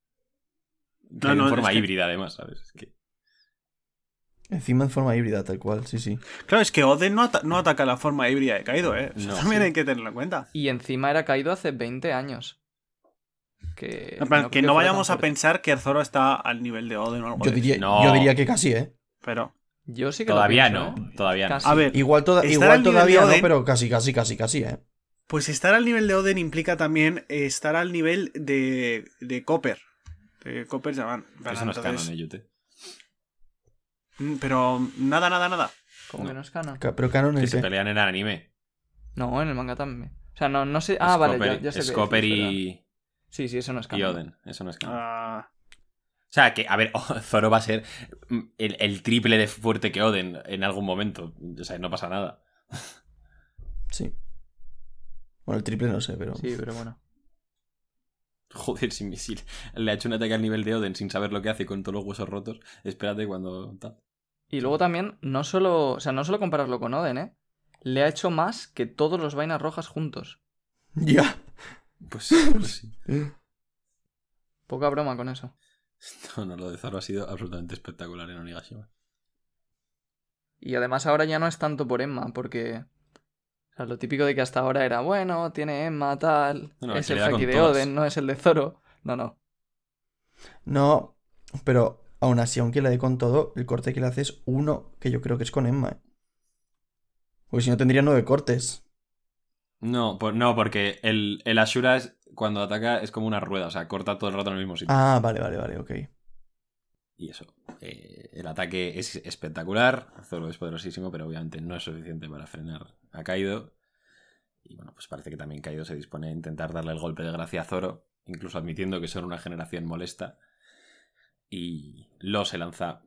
S5: No, no,
S2: en forma
S5: que-
S2: híbrida, además, ¿sabes? Es que-
S4: Encima en forma híbrida, tal cual, sí, sí.
S5: Claro, es que Oden no, no ataca la forma híbrida de Kaido, ¿eh? Eso
S2: No,
S5: también
S2: sí.
S5: hay que tenerlo en cuenta.
S6: Y encima era Kaido hace 20 años. Que
S5: plan,
S6: no
S5: que no vayamos a pensar que Zoro está al nivel de Oden o algo
S4: Yo diría,
S2: No.
S4: yo diría que casi, ¿eh?
S5: Pero,
S6: Yo sí que lo
S2: Todavía
S6: pienso,
S2: no.
S6: ¿eh?
S2: Todavía no.
S5: A ver,
S4: Igual, igual todavía no, pero casi, casi, casi, casi, ¿eh?
S5: pues estar al nivel de Oden implica también estar al nivel de, de Copper. De Copper llaman.
S2: Eso no es canon, ¿eh, Yute?
S5: Mm, Pero nada, nada, nada.
S6: Como que no es canon.
S4: Ca- Pero canon
S2: Que
S4: es
S2: se
S4: ¿eh?
S2: pelean en el anime.
S6: No, en el manga también. O sea, no, no sé. Ah, vale, ya, ya sé. dices, ¿verdad?
S2: y,
S6: Sí, sí, eso no es
S2: y
S6: canon.
S2: Oden. Eso no es canon.
S5: Ah,
S2: O sea, que, a ver, Zoro va a ser mm, el, el triple de fuerte que Oden en algún momento. O sea, no pasa nada.
S4: Sí. Bueno, el triple no sé, pero.
S6: Sí, pero bueno.
S2: Joder, si, si le ha hecho un ataque al nivel de Oden sin saber lo que hace con todos los huesos rotos, espérate cuando...
S6: Y luego también, no solo. O sea, no solo compararlo con Oden, ¿eh? Le ha hecho más que todos los vainas rojas juntos.
S4: Ya.
S2: Pues, pues sí.
S6: Poca broma con eso.
S2: No, no, lo de Zoro ha sido absolutamente espectacular en Onigashima.
S6: Y además ahora ya no es tanto por Emma, porque. O sea, lo típico de que hasta ahora era, bueno, tiene Emma, tal.
S2: No,
S6: es el haki de
S2: todas.
S6: Oden, no es el de Zoro. No, no.
S4: No, pero aún así, aunque le dé con todo, el corte que le hace es uno, que yo creo que es con Emma. ¿eh? Porque si no tendría nueve cortes.
S2: No, por- no porque el, el Ashura es, cuando ataca es como una rueda, o sea, corta todo el rato en el mismo sitio.
S4: Ah, vale, vale, vale, ok.
S2: Y eso. eh, el ataque es espectacular. Zoro es poderosísimo, pero obviamente no es suficiente para frenar a Kaido. Y bueno, pues parece que también Kaido se dispone a intentar darle el golpe de gracia a Zoro, incluso admitiendo que son una generación molesta. Y Lo se lanza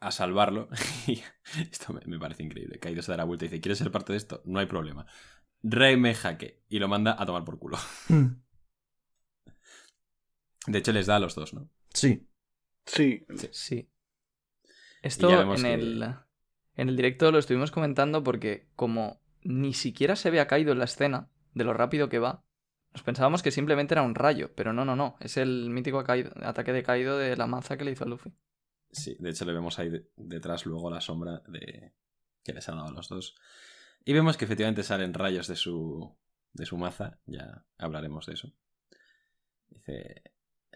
S2: a salvarlo. Y esto me, me parece increíble. Kaido se da la vuelta y dice: ¿Quieres ser parte de esto? No hay problema. Rey me jaque. Y lo manda a tomar por culo.
S4: Hmm,
S2: De hecho, les da a los dos, ¿no?
S4: Sí.
S5: sí.
S6: Sí. Esto en
S2: que-
S6: el. En el directo lo estuvimos comentando porque, como ni siquiera se ve a Kaido en la escena, de lo rápido que va, nos pensábamos que simplemente era un rayo, pero no, no, no. Es el mítico ataque de Kaido de la maza que le hizo a Luffy.
S2: Sí, de hecho le vemos ahí de- detrás luego la sombra de que les ha dado a los dos. Y vemos que efectivamente salen rayos de su, de su maza, ya hablaremos de eso. Dice,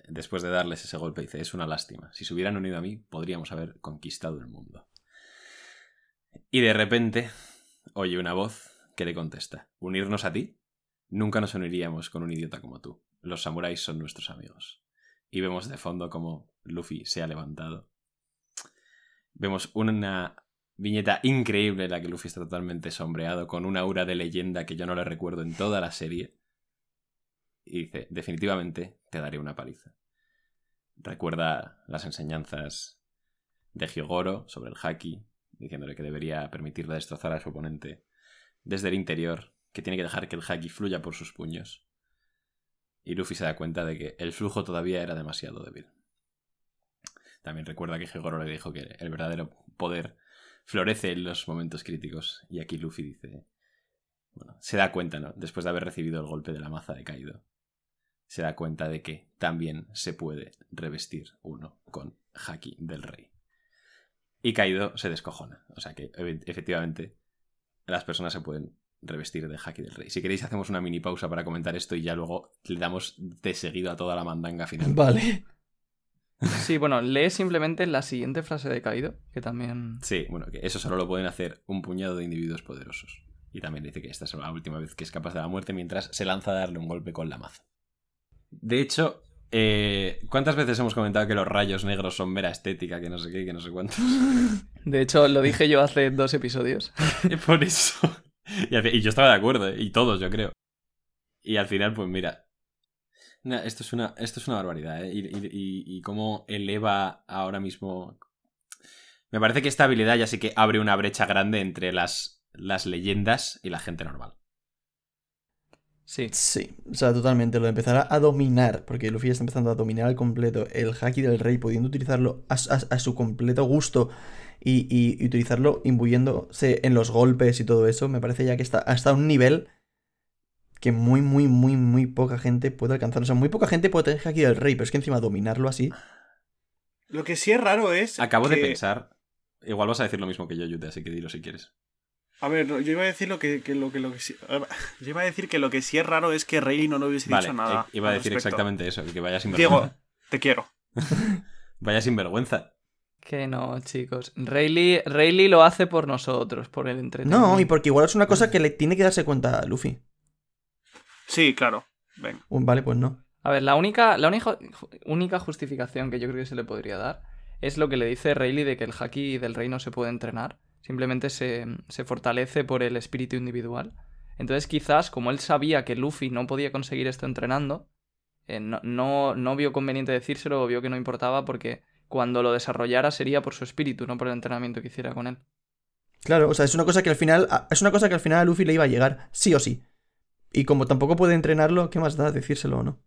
S2: después de darles ese golpe, dice, es una lástima. Si se hubieran unido a mí, podríamos haber conquistado el mundo. Y de repente oye una voz que le contesta, ¿unirnos a ti? Nunca nos uniríamos con un idiota como tú. Los samuráis son nuestros amigos. Y vemos de fondo como Luffy se ha levantado. Vemos una viñeta increíble en la que Luffy está totalmente sombreado, con una aura de leyenda que yo no le recuerdo en toda la serie. Y dice, definitivamente te daré una paliza. Recuerda las enseñanzas de Hyogoro sobre el haki, diciéndole que debería permitirle destrozar a su oponente desde el interior, que tiene que dejar que el haki fluya por sus puños. Y Luffy se da cuenta de que el flujo todavía era demasiado débil. También recuerda que Hyogoro le dijo que el verdadero poder florece en los momentos críticos. Y aquí Luffy dice. Bueno, se da cuenta, ¿no? Después de haber recibido el golpe de la maza de Kaido. Se da cuenta de que también se puede revestir uno con Haki del Rey. Y Kaido se descojona. O sea que, efectivamente, las personas se pueden revestir de Haki del Rey. Si queréis, hacemos una mini pausa para comentar esto y ya luego le damos de seguido a toda la mandanga final.
S4: Vale.
S6: Sí, bueno, lee simplemente la siguiente frase de Kaido, que también...
S2: Sí, bueno, que eso solo lo pueden hacer un puñado de individuos poderosos. Y también dice que esta es la última vez que es capaz de la muerte mientras se lanza a darle un golpe con la maza. De hecho, eh, ¿cuántas veces hemos comentado que los rayos negros son mera estética, que no sé qué, que no sé cuántos?
S6: De hecho, lo dije yo hace dos episodios.
S2: Por eso. Y yo estaba de acuerdo, ¿eh? y todos, yo creo. Y al final, pues mira. Nah, esto, es una, esto es una barbaridad, ¿eh? Y, y- y- y cómo eleva ahora mismo. Me parece que esta habilidad ya sí que abre una brecha grande entre las, las leyendas y la gente normal.
S6: Sí.
S4: Sí, o sea, totalmente. Lo de empezar a, dominar, porque Luffy ya está empezando a dominar al completo el haki del rey, pudiendo utilizarlo a, a- a su completo gusto y, y- y utilizarlo imbuyéndose en los golpes y todo eso, me parece ya que está hasta un nivel que muy, muy, muy, muy poca gente puede alcanzar. O sea, muy poca gente puede tener haki del rey, pero es que encima dominarlo así.
S5: Lo que sí es raro es.
S2: Acabo de pensar. Igual vas a decir lo mismo que yo, Yute, así que dilo si quieres.
S5: A ver, yo iba a decir lo que, que lo que lo que sí- Yo iba a decir que lo que sí es raro es que Rayleigh no lo hubiese
S2: Vale,
S5: dicho nada.
S2: eh, iba a decir
S5: respecto.
S2: exactamente eso, que vaya sin
S5: Diego,
S2: vergüenza.
S5: te quiero.
S2: Vaya sin vergüenza.
S6: Que no, chicos. Rayleigh, Rayleigh lo hace por nosotros, por el entretenimiento.
S4: No, y porque igual es una cosa que le tiene que darse cuenta a Luffy.
S5: Sí, claro. Venga.
S4: Vale, pues no.
S6: A ver, la única, la única, única justificación que yo creo que se le podría dar es lo que le dice Rayleigh de que el haki del rey no se puede entrenar. Simplemente se, se fortalece por el espíritu individual. Entonces, quizás, como él sabía que Luffy no podía conseguir esto entrenando, eh, no, no, no vio conveniente decírselo o vio que no importaba porque cuando lo desarrollara sería por su espíritu, no por el entrenamiento que hiciera con él.
S4: Claro, o sea, es una cosa que al final. a- Es una cosa que al final a Luffy le iba a llegar, sí o sí. Y como tampoco puede entrenarlo, ¿qué más da decírselo o no?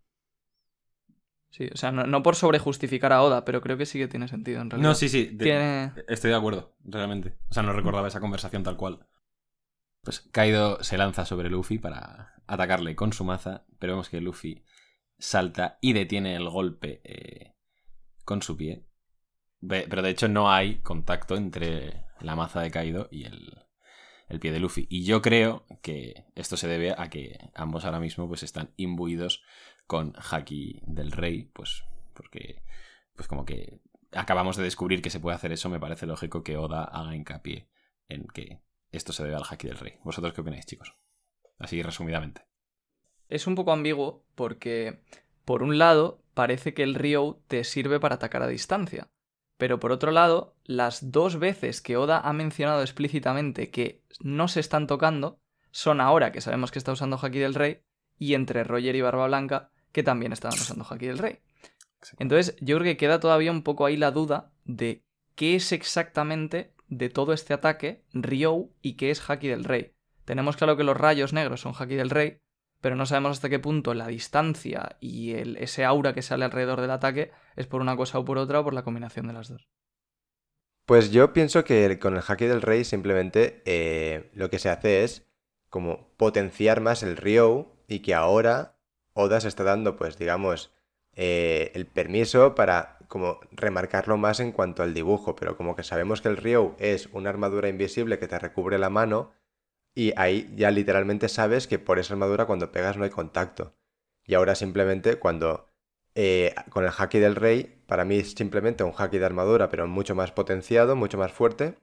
S6: Sí, o sea, no, no por sobrejustificar a Oda, pero creo que sí que tiene sentido en realidad.
S2: No, sí, sí. de-
S6: Tiene...
S2: Estoy de acuerdo, realmente. O sea, no recordaba esa conversación tal cual. Pues Kaido se lanza sobre Luffy para atacarle con su maza, pero vemos que Luffy salta y detiene el golpe eh, con su pie. Ve- Pero de hecho no hay contacto entre la maza de Kaido y el, el pie de Luffy. Y yo creo que esto se debe a que ambos ahora mismo pues están imbuidos con Haki del Rey, pues porque pues como que acabamos de descubrir que se puede hacer eso, me parece lógico que Oda haga hincapié en que esto se debe al Haki del Rey. ¿Vosotros qué opináis, chicos? Así resumidamente.
S6: Es un poco ambiguo porque, por un lado, parece que el Ryo te sirve para atacar a distancia. Pero por otro lado, las dos veces que Oda ha mencionado explícitamente que no se están tocando son ahora que sabemos que está usando Haki del Rey y entre Roger y Barba Blanca que también estaban usando Haki del Rey. Entonces, yo creo que queda todavía un poco ahí la duda de qué es exactamente de todo este ataque Ryo y qué es Haki del Rey. Tenemos claro que los rayos negros son Haki del Rey, pero no sabemos hasta qué punto la distancia y el, ese aura que sale alrededor del ataque es por una cosa o por otra o por la combinación de las dos.
S3: Pues yo pienso que con el haki del rey simplemente eh, lo que se hace es como potenciar más el Ryo y que ahora Oda se está dando, pues digamos, eh, el permiso para como remarcarlo más en cuanto al dibujo, pero como que sabemos que el Ryo es una armadura invisible que te recubre la mano y ahí ya literalmente sabes que por esa armadura cuando pegas no hay contacto. Y ahora simplemente cuando eh, con el haki del rey, para mí es simplemente un haki de armadura, pero mucho más potenciado, mucho más fuerte.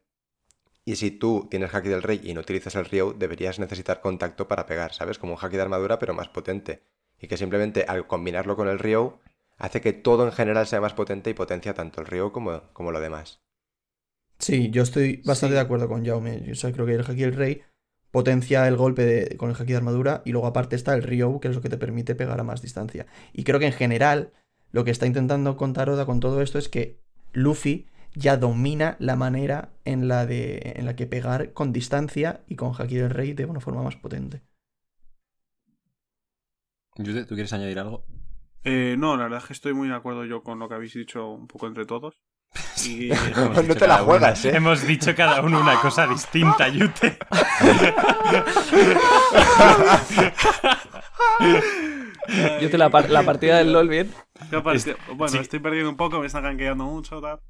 S3: Y si tú tienes haki del rey y no utilizas el Ryo, deberías necesitar contacto para pegar, ¿sabes? Como un haki de armadura, pero más potente. Y que simplemente al combinarlo con el Ryo, hace que todo en general sea más potente y potencia tanto el Ryo como, como lo demás.
S4: Sí, yo estoy bastante
S6: Sí.
S4: de acuerdo con Jaume. O sea, creo que el haki del rey potencia el golpe de- con el haki de armadura y luego aparte está el Ryo, que es lo que te permite pegar a más distancia. Y creo que en general lo que está intentando contar Oda con todo esto es que Luffy ya domina la manera en la, de, en la que pegar con distancia y con haki del rey de una forma más potente.
S2: ¿tú quieres añadir algo?
S5: Eh, no, la verdad es que estoy muy de acuerdo yo con lo que habéis dicho un poco entre todos. Y
S3: No
S2: Hemos dicho
S3: te la
S2: cada
S3: juegas,
S2: uno-
S3: ¿eh?
S2: Hemos dicho cada uno una cosa distinta, Yute.
S6: Yo te la, par- la partida del LOL bien.
S5: bueno,
S2: sí.
S5: estoy perdiendo un poco, me están ganqueando mucho, tal.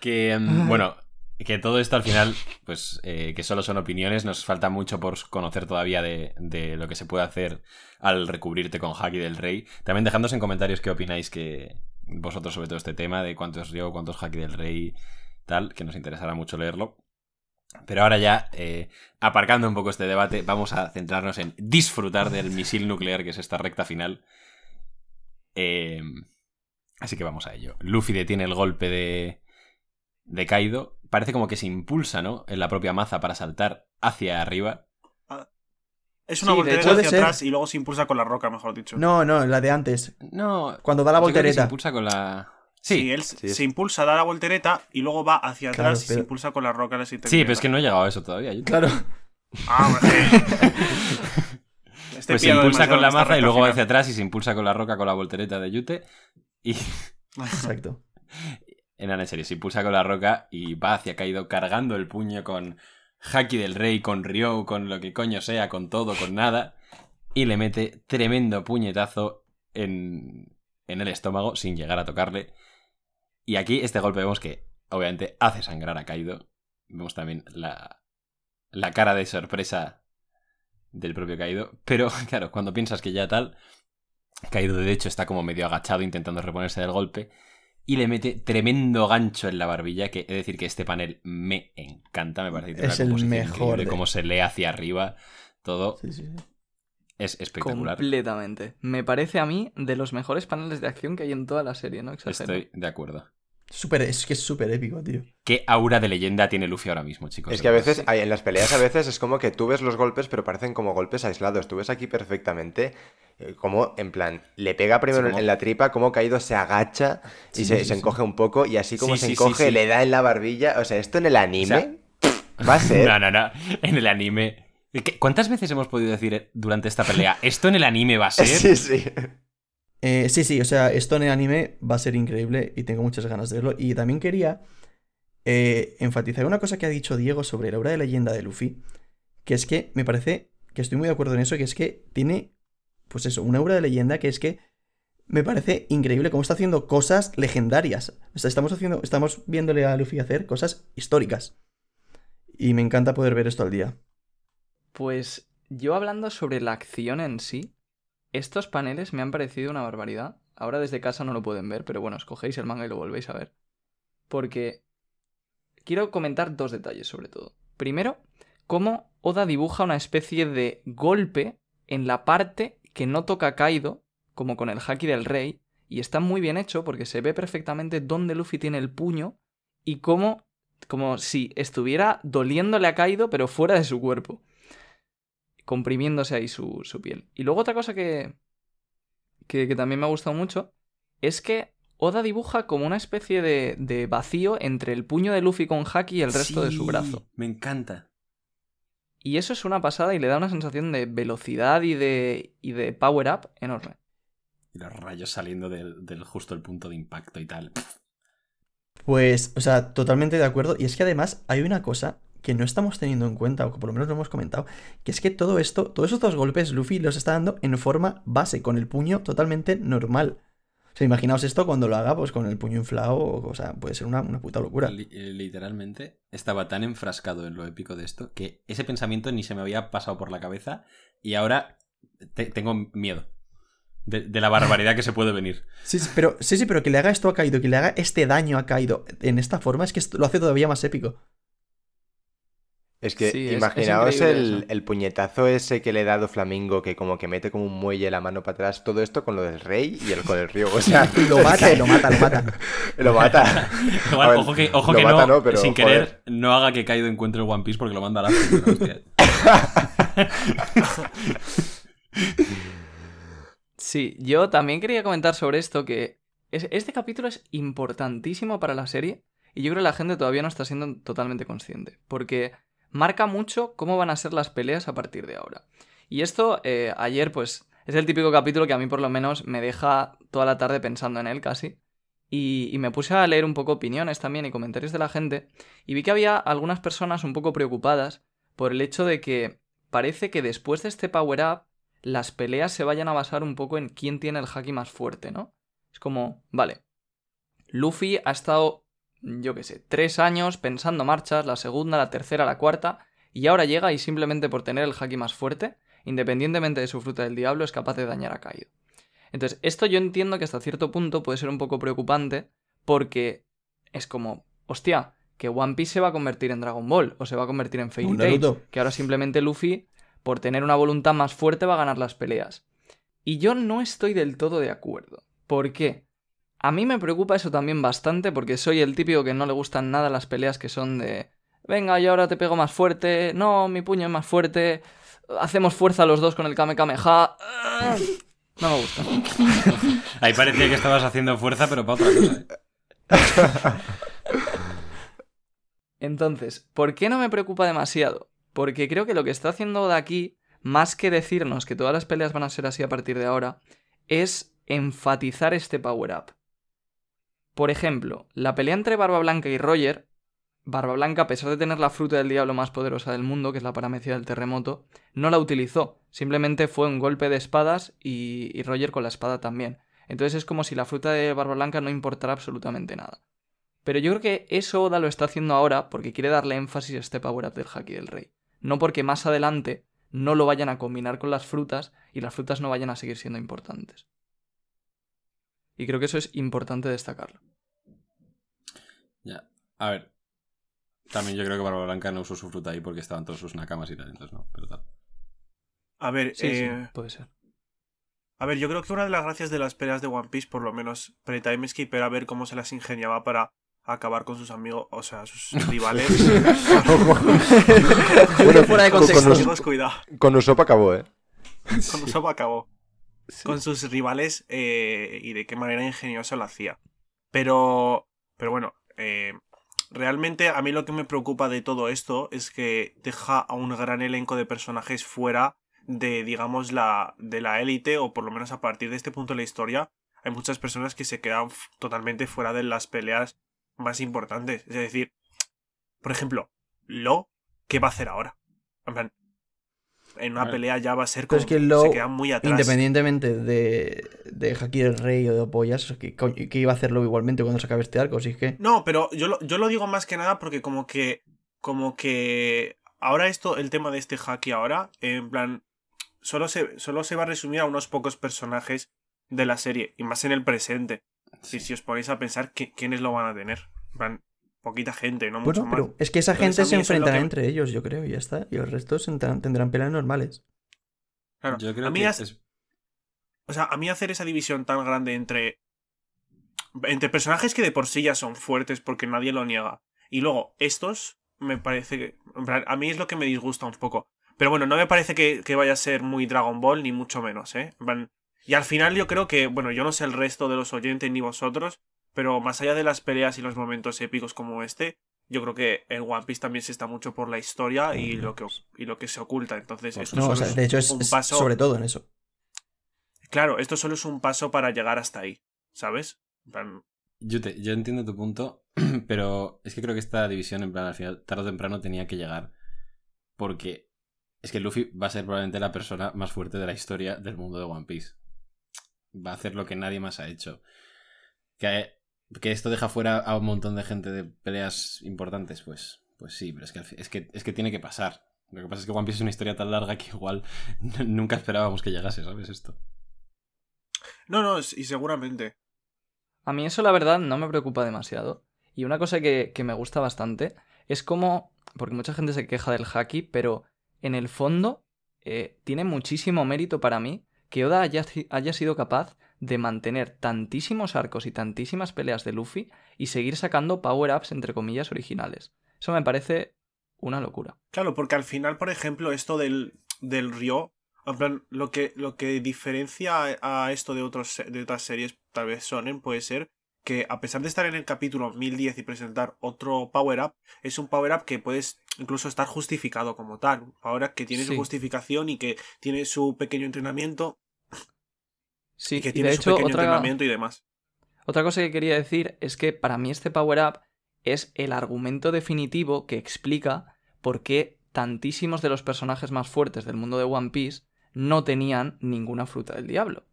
S2: Que, mm, bueno, que todo esto al final, pues, eh, que solo son opiniones, nos falta mucho por conocer todavía de, de lo que se puede hacer al recubrirte con Haki del Rey. También dejadnos en comentarios qué opináis que vosotros sobre todo este tema, de cuántos Ryo, cuántos Haki del Rey, tal, que nos interesará mucho leerlo. Pero ahora ya, eh, aparcando un poco este debate, vamos a centrarnos en disfrutar del misil nuclear que es esta recta final. Eh, así que vamos a ello. Luffy detiene el golpe de, de Kaido. Parece como que se impulsa, ¿no? En la propia maza para saltar hacia arriba.
S5: Es una
S6: Sí,
S5: voltereta hacia
S4: ser.
S5: atrás y luego se impulsa con la roca, mejor dicho.
S4: No, no, la de antes.
S2: No.
S4: Cuando da la
S2: que se
S4: voltereta.
S2: impulsa con la.
S5: Sí,
S2: Sí,
S5: él
S3: sí,
S5: se impulsa, da la voltereta y luego va hacia
S4: Claro,
S5: atrás y se impulsa con la roca. la
S2: sí, pero es que no he llegado a eso todavía. yo-
S4: Claro.
S5: Ah, hombre. Este
S2: Pues se impulsa con la maza y luego va hacia atrás y se impulsa con la roca con la voltereta de Yute. Y.
S4: Exacto.
S2: En en serio, se impulsa con la roca y va hacia Kaido cargando el puño con Haki del Rey, con Ryo, con lo que coño sea, con todo, con nada. Y le mete tremendo puñetazo en, en el estómago sin llegar a tocarle. Y aquí este golpe vemos que obviamente hace sangrar a Kaido. Vemos también la, la cara de sorpresa del propio Kaido. Pero claro, cuando piensas que ya tal, Kaido de hecho está como medio agachado intentando reponerse del golpe y le mete tremendo gancho en la barbilla, que de decir que este panel me encanta, me parece que
S4: Es
S2: una
S4: el
S2: composición
S4: mejor de-
S2: cómo se lee hacia arriba, todo
S4: Sí, sí, sí.
S2: es espectacular.
S6: Completamente. Me parece a mí de los mejores paneles de acción que hay en toda la serie, ¿no? Exagero.
S2: Estoy de acuerdo.
S4: Súper- es que es súper épico, tío.
S2: ¿Qué aura de leyenda tiene Luffy ahora mismo, chicos?
S3: Es que a veces, hay- en las peleas a veces es como que tú ves los golpes, pero parecen como golpes aislados. Tú ves aquí perfectamente eh, como, en plan, le pega primero
S2: Sí, como-
S3: en la tripa, como Caído se agacha y
S4: Sí,
S3: se,
S4: sí,
S3: se
S4: sí.
S3: encoge un poco, y así como
S2: Sí,
S3: se encoge,
S2: sí.
S3: le da en la barbilla. O sea, esto en el anime va a ser.
S2: No, no, no. En el anime. ¿Qué- ¿Cuántas veces hemos podido decir durante esta pelea? ¿Esto en el anime va a ser?
S3: Sí, sí.
S4: Eh, sí, sí, o sea, esto en el anime va a ser increíble y tengo muchas ganas de verlo. Y también quería eh, enfatizar una cosa que ha dicho Diego sobre la obra de leyenda de Luffy, que es que me parece que estoy muy de acuerdo en eso, que es que tiene, pues eso, una obra de leyenda que es que me parece increíble cómo está haciendo cosas legendarias. O sea, estamos haciendo, estamos viéndole a Luffy hacer cosas históricas. Y me encanta poder ver esto al día.
S6: Pues yo hablando sobre la acción en sí, estos paneles me han parecido una barbaridad. Ahora desde casa no lo pueden ver, pero bueno, escogéis el manga y lo volvéis a ver. Porque quiero comentar dos detalles sobre todo. Primero, cómo Oda dibuja una especie de golpe en la parte que no toca Kaido, como con el haki del rey, y está muy bien hecho porque se ve perfectamente dónde Luffy tiene el puño y cómo, como si estuviera doliéndole a Kaido, pero fuera de su cuerpo comprimiéndose ahí su, su piel. Y luego otra cosa que, que, que también me ha gustado mucho es que Oda dibuja como una especie de, de vacío entre el puño de Luffy con Haki y el resto de su brazo.
S2: Me encanta.
S6: Y eso es una pasada y le da una sensación de velocidad y de, y de power up enorme.
S2: Y los rayos saliendo del, del justo el punto de impacto y tal.
S4: Pues, o sea, totalmente de acuerdo. Y es que además hay una cosa que no estamos teniendo en cuenta, o que por lo menos no hemos comentado, que es que todo esto, todos estos golpes, Luffy los está dando en forma base, con el puño totalmente normal. O sea, imaginaos esto cuando lo haga, pues con el puño inflado, o, o sea, puede ser una, una puta locura.
S2: Eh, literalmente estaba tan enfrascado en lo épico de esto que ese pensamiento ni se me había pasado por la cabeza y ahora te- tengo miedo de, de la barbaridad que se puede venir.
S4: Sí, sí, pero, sí, sí, pero que le haga esto a Kaido, que le haga este daño a Kaido en esta forma, es que lo hace todavía más épico.
S3: Es que
S6: Sí, es- es
S3: imaginaos el, el puñetazo ese que le ha dado Flamingo, que como que mete como un muelle la mano para atrás, todo esto con lo del rey y el con el río. O sea,
S4: lo mata, lo mata, lo mata.
S3: lo mata.
S2: Igual,
S3: A ver,
S2: ojo que, ojo
S3: lo
S2: que
S3: mata,
S2: no,
S3: no, pero,
S2: sin
S3: joder.
S2: querer, no haga que Kaido encuentre el One Piece porque lo manda a la hostia.
S6: Sí, yo también quería comentar sobre esto que es- este capítulo es importantísimo para la serie y yo creo que la gente todavía no está siendo totalmente consciente, porque marca mucho cómo van a ser las peleas a partir de ahora. Y esto eh, ayer pues es el típico capítulo que a mí por lo menos me deja toda la tarde pensando en él casi. Y, y me puse a leer un poco opiniones también y comentarios de la gente y vi que había algunas personas un poco preocupadas por el hecho de que parece que después de este power up las peleas se vayan a basar un poco en quién tiene el haki más fuerte, ¿no? Es como, vale, Luffy ha estado, yo qué sé, tres años pensando marchas, la segunda, la tercera, la cuarta, y ahora llega y simplemente por tener el haki más fuerte, independientemente de su fruta del diablo, es capaz de dañar a Kaido. Entonces, esto yo entiendo que hasta cierto punto puede ser un poco preocupante, porque es como, hostia, que One Piece se va a convertir en Dragon Ball, o se va a convertir en Fairy Tail, que ahora simplemente Luffy, por tener una voluntad más fuerte, va a ganar las peleas. Y yo no estoy del todo de acuerdo. ¿Por qué? A mí me preocupa eso también bastante porque soy el típico que no le gustan nada las peleas que son de... Venga, yo ahora te pego más fuerte. No, mi puño es más fuerte. Hacemos fuerza los dos con el Kame Kameha. Ah, No me gusta.
S2: Ahí parecía que estabas haciendo fuerza, pero para otra cosa. ¿eh?
S6: Entonces, ¿por qué no me preocupa demasiado? Porque creo que lo que está haciendo de aquí, más que decirnos que todas las peleas van a ser así a partir de ahora, es enfatizar este power up. Por ejemplo, la pelea entre Barba Blanca y Roger, Barba Blanca, a pesar de tener la fruta del diablo más poderosa del mundo, que es la paramecia del terremoto, no la utilizó. Simplemente fue un golpe de espadas y, Roger con la espada también. Entonces es como si la fruta de Barba Blanca no importara absolutamente nada. Pero yo creo que eso Oda lo está haciendo ahora porque quiere darle énfasis a este power up del Haki del Rey. No porque más adelante no lo vayan a combinar con las frutas y las frutas no vayan a seguir siendo importantes. Y creo que eso es importante destacarlo.
S2: Ya. A ver. También yo creo que Barba Blanca no usó su fruta ahí porque estaban todos sus nakamas y tal, entonces no, pero tal.
S5: A ver,
S6: Sí, sí,
S5: eh,
S6: puede ser.
S5: a ver, yo creo que una de las gracias de las peleas de One Piece, por lo menos pre-time skip, era ver cómo se las ingeniaba para acabar con sus amigos, o sea, sus rivales.
S4: Bueno, fuera de
S3: con-
S4: contexto.
S3: con
S5: Amigos, cuidado.
S3: Con Usopp acabó, ¿eh?
S5: Con Usopp acabó. Con sus rivales eh, y de qué manera ingeniosa lo hacía. Pero, pero bueno, eh, realmente a mí lo que me preocupa de todo esto es que deja a un gran elenco de personajes fuera de, digamos, la de la élite, o por lo menos a partir de este punto de la historia, hay muchas personas que se quedan totalmente fuera de las peleas más importantes. Es decir, por ejemplo, Lo, ¿qué va a hacer ahora? En plan, en una pelea ya va a ser como
S4: es que Lo,
S5: se quedan muy atrás.
S4: Independientemente de, de Haki el Rey o de Opollas, ¿qué, coño- qué iba a hacerlo igualmente cuando se acabe este arco? Si es que.
S5: No, pero yo lo, yo lo digo más que nada porque como que. Como que. Ahora esto, el tema de este haki ahora, en plan. Solo se, solo se va a resumir a unos pocos personajes de la serie. Y más en el presente. Si, si os ponéis a pensar que- quiénes lo van a tener. En plan, poquita gente, no mucho
S4: Bueno,
S5: más.
S4: pero es que esa
S5: Entonces,
S4: gente se enfrentará
S5: que-
S4: entre ellos, yo creo, y ya está. Y el resto tendrán peleas normales.
S5: Claro,
S2: Yo creo
S5: a mí
S2: que es-
S5: O sea, a mí hacer esa división tan grande entre. Entre personajes que de por sí ya son fuertes porque nadie lo niega. Y luego, estos, me parece que. en plan, a mí es lo que me disgusta un poco. Pero bueno, no me parece que, que vaya a ser muy Dragon Ball, ni mucho menos, ¿eh? Y al final yo creo que, bueno, yo no sé el resto de los oyentes ni vosotros, pero más allá de las peleas y los momentos épicos como este, yo creo que en One Piece también se está mucho por la historia y lo que, y lo que se oculta. Entonces, esto
S4: No,
S5: solo
S4: o sea,
S5: es
S4: de hecho es,
S5: un
S4: es
S5: paso
S4: sobre todo en eso.
S5: Claro, esto solo es un paso para llegar hasta ahí, ¿sabes? En plan,
S2: Yo, te- yo entiendo tu punto, pero es que creo que esta división, en plan, al final, tarde o temprano tenía que llegar. Porque es que Luffy va a ser probablemente la persona más fuerte de la historia del mundo de One Piece. Va a hacer lo que nadie más ha hecho. Que, que esto deja fuera a un montón de gente de peleas importantes, pues, pues sí, pero es que, es, que, es que tiene que pasar. Lo que pasa es que One Piece es una historia tan larga que igual nunca esperábamos que llegase, ¿sabes? Esto.
S5: No, no, es- y seguramente.
S6: A mí eso la verdad no me preocupa demasiado. Y una cosa que, que me gusta bastante es como, porque mucha gente se queja del haki, pero en el fondo eh, tiene muchísimo mérito para mí que Oda haya, haya sido capaz de mantener tantísimos arcos y tantísimas peleas de Luffy y seguir sacando power-ups entre comillas originales. Eso me parece una locura.
S5: Claro, porque al final, por ejemplo, esto del, del Ryo, en plan, lo que, lo que diferencia a esto de, otros, de otras series, tal vez Sonen, puede ser que a pesar de estar en el capítulo 1010 y presentar otro power-up, es un power-up que puedes incluso estar justificado como tal. Un power-up que tiene
S6: Sí.
S5: su justificación y que tiene su pequeño entrenamiento
S6: Sí,
S5: y que
S6: y
S5: tiene
S6: de
S5: su
S6: hecho
S5: pequeño
S6: otra,
S5: entrenamiento y demás.
S6: Otra cosa que quería decir es que para mí este power-up es el argumento definitivo que explica por qué tantísimos de los personajes más fuertes del mundo de One Piece no tenían ninguna fruta del diablo.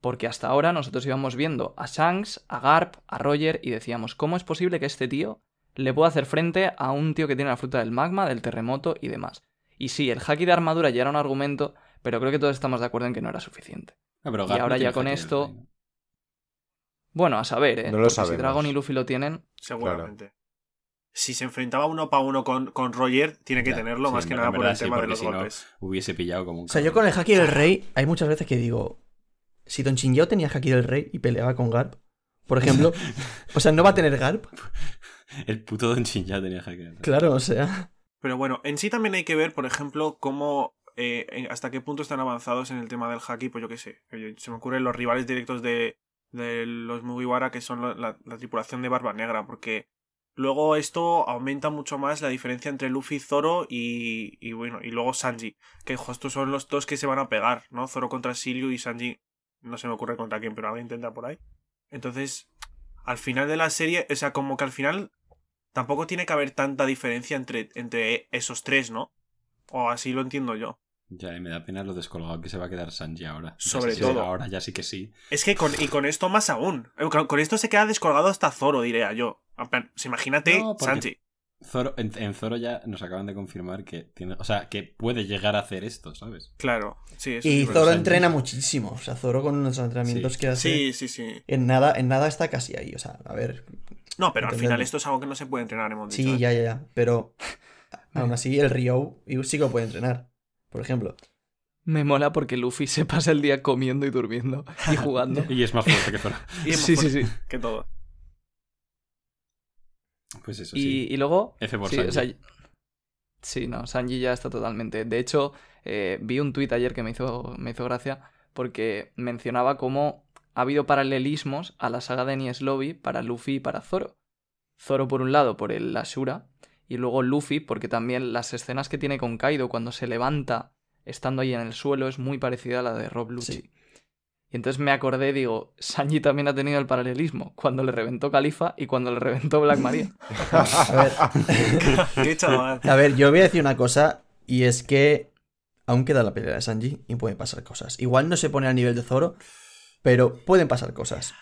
S6: Porque hasta ahora nosotros íbamos viendo a Shanks, a Garp, a Roger y decíamos, ¿cómo es posible que este tío le pueda hacer frente a un tío que tiene la fruta del magma, del terremoto y demás? Y sí, el haki de armadura ya era un argumento, pero creo que todos estamos de acuerdo en que no era suficiente.
S2: Pero
S6: Y
S2: no
S6: ahora ya con esto-. Bueno, a saber, ¿eh?
S3: No lo sabemos.
S6: Si Dragon y Luffy lo tienen,
S5: Seguramente. Si se enfrentaba uno para uno con, con Roger, tiene que
S2: Ya,
S5: tenerlo
S2: sí,
S5: más que nada por el
S2: sí,
S5: tema de los
S2: si no-
S5: golpes.
S2: Hubiese pillado como un
S4: O sea, yo con el haki del rey hay muchas veces que digo, si Don Shinjao tenía haki del rey y peleaba con Garp, por ejemplo, o sea, no va a tener Garp,
S2: El puto Don Shin ya tenía haki del rey.
S4: claro, o sea,
S5: Pero bueno, en sí también hay que ver, por ejemplo, cómo. Eh, hasta qué punto están avanzados en el tema del haki, pues yo qué sé. Se me ocurren los rivales directos de, de los Mugiwara, que son la, la- la tripulación de Barba Negra, porque luego esto aumenta mucho más la diferencia entre Luffy, Zoro y, bueno, y luego Sanji, que justo son los dos que se van a pegar, ¿no? Zoro contra Shiryu y Sanji, no se me ocurre contra quién, pero alguien intenta por ahí. Entonces, al final de la serie, o sea, como que al final tampoco tiene que haber tanta diferencia entre, entre esos tres, ¿no? O así lo entiendo yo.
S2: Ya, y me da pena lo descolgado que se va a quedar Sanji ahora.
S5: Sobre todo.
S2: Ahora ya sí que sí.
S5: Es que con, y con esto más aún. Eh, Con, con esto se queda descolgado hasta Zoro, diría yo. Pues imagínate
S2: No,
S5: Sanji.
S2: Zoro, en, en Zoro ya nos acaban de confirmar que tiene. O sea, que puede llegar a hacer esto, ¿sabes?
S5: Claro, sí, eso
S4: y
S5: sí,
S4: Zoro
S2: Sanji-
S4: entrena muchísimo, o sea, Zoro con los entrenamientos
S2: Sí.
S4: que hace,
S5: Sí, sí, sí.
S4: en nada, en nada está casi ahí, o sea, a ver,
S5: No, pero al final esto es algo que no se puede entrenar, hemos dicho.
S4: sí,
S5: ¿eh?
S4: ya, ya, ya, pero aún así el Ryo sí que lo puede entrenar, por ejemplo.
S6: me mola porque Luffy se pasa el día comiendo y durmiendo y jugando.
S2: Y es más fuerte que Zoro.
S5: Y es más
S6: sí, sí,
S5: fuerte
S6: sí.
S5: Que todo.
S2: Pues eso
S6: Y,
S2: sí.
S6: y luego...
S2: F por
S6: sí,
S2: Sanji.
S6: o sea, sí, no, Sanji ya está totalmente. De hecho, eh, vi un tuit ayer que me hizo, me hizo gracia porque mencionaba cómo ha habido paralelismos a la saga de Enies Lobby para Luffy y para Zoro. Zoro por un lado por el Ashura y luego Luffy porque también las escenas que tiene con Kaido cuando se levanta estando ahí en el suelo es muy parecida a la de Rob Lucci.
S4: Sí.
S6: Y entonces me acordé, digo, Sanji también ha tenido el paralelismo, cuando le reventó Califa y cuando le reventó Black Maria.
S4: A ver, a ver, yo voy a decir una cosa y es que aún queda la pelea de Sanji y pueden pasar cosas. Igual no se pone al nivel de Zoro, pero pueden pasar cosas.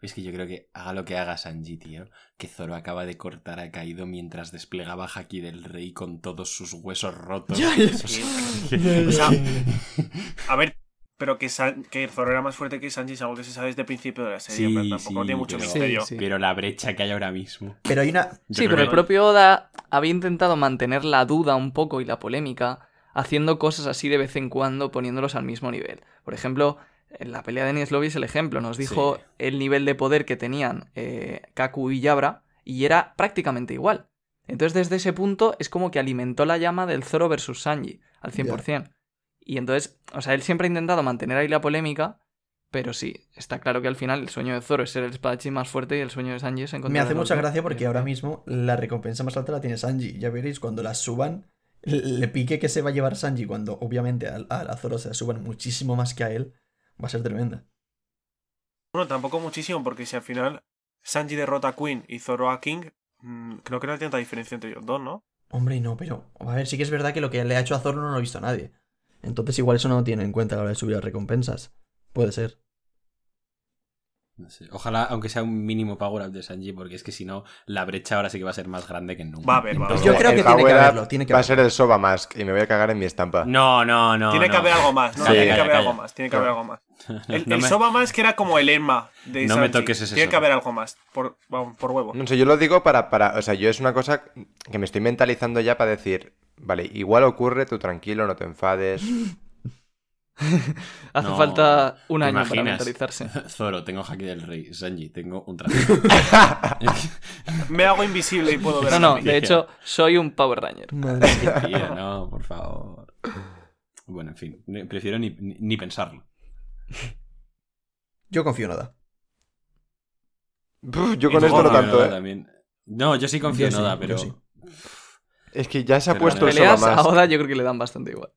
S2: Es que yo creo que haga lo que haga Sanji, tío. Que Zoro acaba de cortar a Kaido mientras desplegaba Haki del Rey con todos sus huesos rotos.
S4: Ya, ya.
S2: Eso es-
S5: O sea, a ver, pero que, San- que Zoro era más fuerte que Sanji es algo que se sabe desde el principio de la serie.
S2: Sí,
S5: plan, tampoco
S2: sí,
S5: tiene mucho
S2: pero-
S5: misterio.
S6: Sí, sí.
S2: Pero la brecha que hay ahora mismo.
S4: Pero hay una,
S2: Yo
S6: Sí, pero el propio Oda había intentado mantener la duda un poco y la polémica, haciendo cosas así de vez en cuando, poniéndolos al mismo nivel. Por ejemplo, la pelea de Enies Lobby es el ejemplo. Nos dijo
S2: Sí.
S6: el nivel de poder que tenían eh, Kaku y Yabra, y era prácticamente igual. Entonces, desde ese punto, es como que alimentó la llama del Zoro versus Sanji, al 100%. Y entonces, o sea, él siempre ha intentado mantener ahí la polémica, pero sí, está claro que al final el sueño de Zoro es ser el espadachín más fuerte y el sueño de Sanji es encontrar
S4: Me hace mucha
S6: otro.
S4: gracia porque ahora mismo la recompensa más alta la tiene Sanji. Ya veréis, cuando la suban, le pique que se va a llevar Sanji cuando obviamente a, a Zoro se la suban muchísimo más que a él, va a ser tremenda.
S5: Bueno, tampoco muchísimo, porque si al final Sanji derrota a Queen y Zoro a King, mm, creo que no hay tanta diferencia entre ellos dos, ¿no?
S4: Hombre, no, pero a ver, sí que es verdad que lo que le ha hecho a Zoro no lo ha visto nadie. Entonces igual eso no lo tiene en cuenta a la hora de subir las recompensas. Puede ser.
S2: No sé. Ojalá, aunque sea un mínimo power up de Sanji, porque es que si no, la brecha ahora sí que va a ser más grande que nunca.
S5: Va a haber, va a haber.
S4: yo creo
S3: el
S4: que tiene que haberlo, tiene que
S3: va a ser el Soba Mask y me voy a cagar en mi estampa.
S2: No, no, no.
S5: Tiene
S2: no.
S5: que haber algo más, tiene que haber algo más, tiene que haber algo más. El,
S2: No
S5: el
S2: me-
S5: Soba que era como el Emma de
S2: No me
S5: Sanji.
S2: toques ese
S5: Tiene que haber algo más, por, por huevo.
S3: No sé, yo lo digo para, para. O sea, yo es una cosa que me estoy mentalizando ya para decir. Vale, igual ocurre, tú tranquilo, no te enfades.
S6: Hace
S2: No,
S6: falta un
S2: ¿te
S6: año para mentalizarse.
S2: Zoro, tengo Haki del Rey. Sanji, tengo un traje.
S5: Me hago invisible y puedo ver
S6: No, no, de hecho, soy un Power Ranger.
S4: Madre mía.
S2: Tía, no, por favor. Bueno, en fin, prefiero ni, ni- ni pensarlo.
S4: Yo confío en nada.
S3: Uf, yo con esto no tanto, ¿eh?
S2: también. No, yo sí confío
S4: Yo
S2: en Noda,
S4: sí,
S2: pero.
S4: sí.
S3: Es que ya se ha
S2: Pero
S3: puesto Soba
S6: Peleas a. Oda yo creo que le dan bastante igual.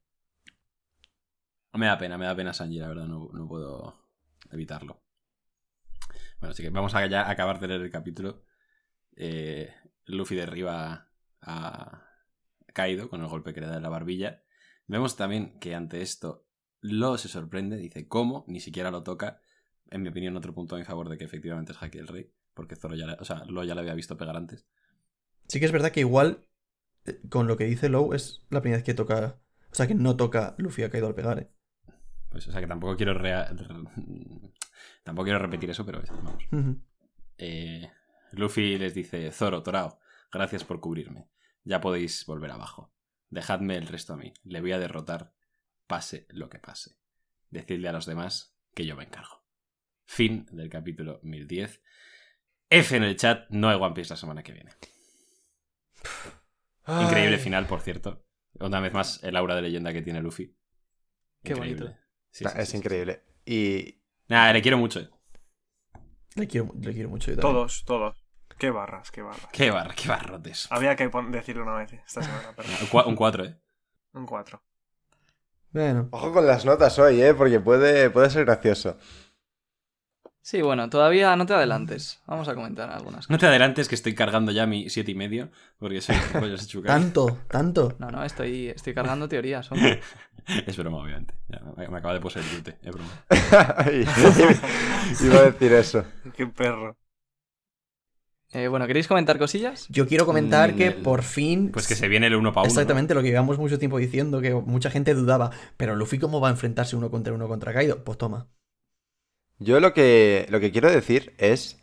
S2: Me da pena, me da pena Sanji, la verdad, no, puedo evitarlo. Bueno, así que vamos a acabar de leer el capítulo. Eh, Luffy derriba a Kaido con el golpe que le da en la barbilla. Vemos también que ante esto Lo se sorprende, dice ¿cómo? Ni siquiera lo toca. En mi opinión, otro punto a mi favor de que efectivamente es Haki del Rey. Porque Zoro ya, o sea, Lo ya le había visto pegar antes.
S4: Sí que es verdad que igual, eh, con lo que dice Low, es la primera vez que toca. O sea, que no toca Luffy ha caído al pegar, ¿eh?
S2: Pues, o sea que tampoco quiero rea- tampoco quiero repetir eso, pero vamos. Eh, Luffy les dice, Zoro, Torao, gracias por cubrirme. Ya podéis volver abajo. Dejadme el resto a mí. Le voy a derrotar, pase lo que pase. Decidle a los demás que yo me encargo. Fin del capítulo 1010. F en el chat, no hay One Piece la semana que viene. Increíble
S3: Ay.
S2: final, por cierto. Una vez más, el aura de leyenda que tiene Luffy.
S6: Qué bonito.
S2: Sí,
S3: Nah,
S2: sí,
S3: es
S2: sí, sí.
S3: increíble. Y
S2: Nada, le quiero mucho.
S4: Le quiero, le quiero mucho. yo.
S5: Todos, todos. Qué barras, qué barras.
S2: Qué, bar, qué barrotes.
S5: Había que decirlo una vez esta semana, pero
S2: Un 4, ¿eh?
S5: un 4.
S4: Bueno,
S3: ojo con las notas hoy, ¿eh? Porque puede, puede ser gracioso.
S6: Sí, bueno, todavía no te adelantes. Vamos a comentar algunas
S2: No
S6: cosas.
S2: te adelantes que estoy cargando ya mi siete y medio, porque soy chucar.
S4: tanto, tanto.
S6: No, no, estoy, estoy cargando teorías. hombre.
S2: Es broma, obviamente. Ya, me, acaba de poseer Yute, es broma.
S3: Iba a decir eso.
S5: Qué perro.
S6: Eh, bueno, ¿queréis comentar cosillas?
S4: Yo quiero comentar
S2: Mm,
S4: que
S2: el-
S4: por fin.
S2: Pues que se viene el uno para uno.
S4: Exactamente lo que llevamos mucho tiempo diciendo, que mucha gente dudaba. Pero Luffy, ¿cómo va a enfrentarse uno contra uno contra Kaido? Pues toma.
S3: Yo lo que, lo que quiero decir es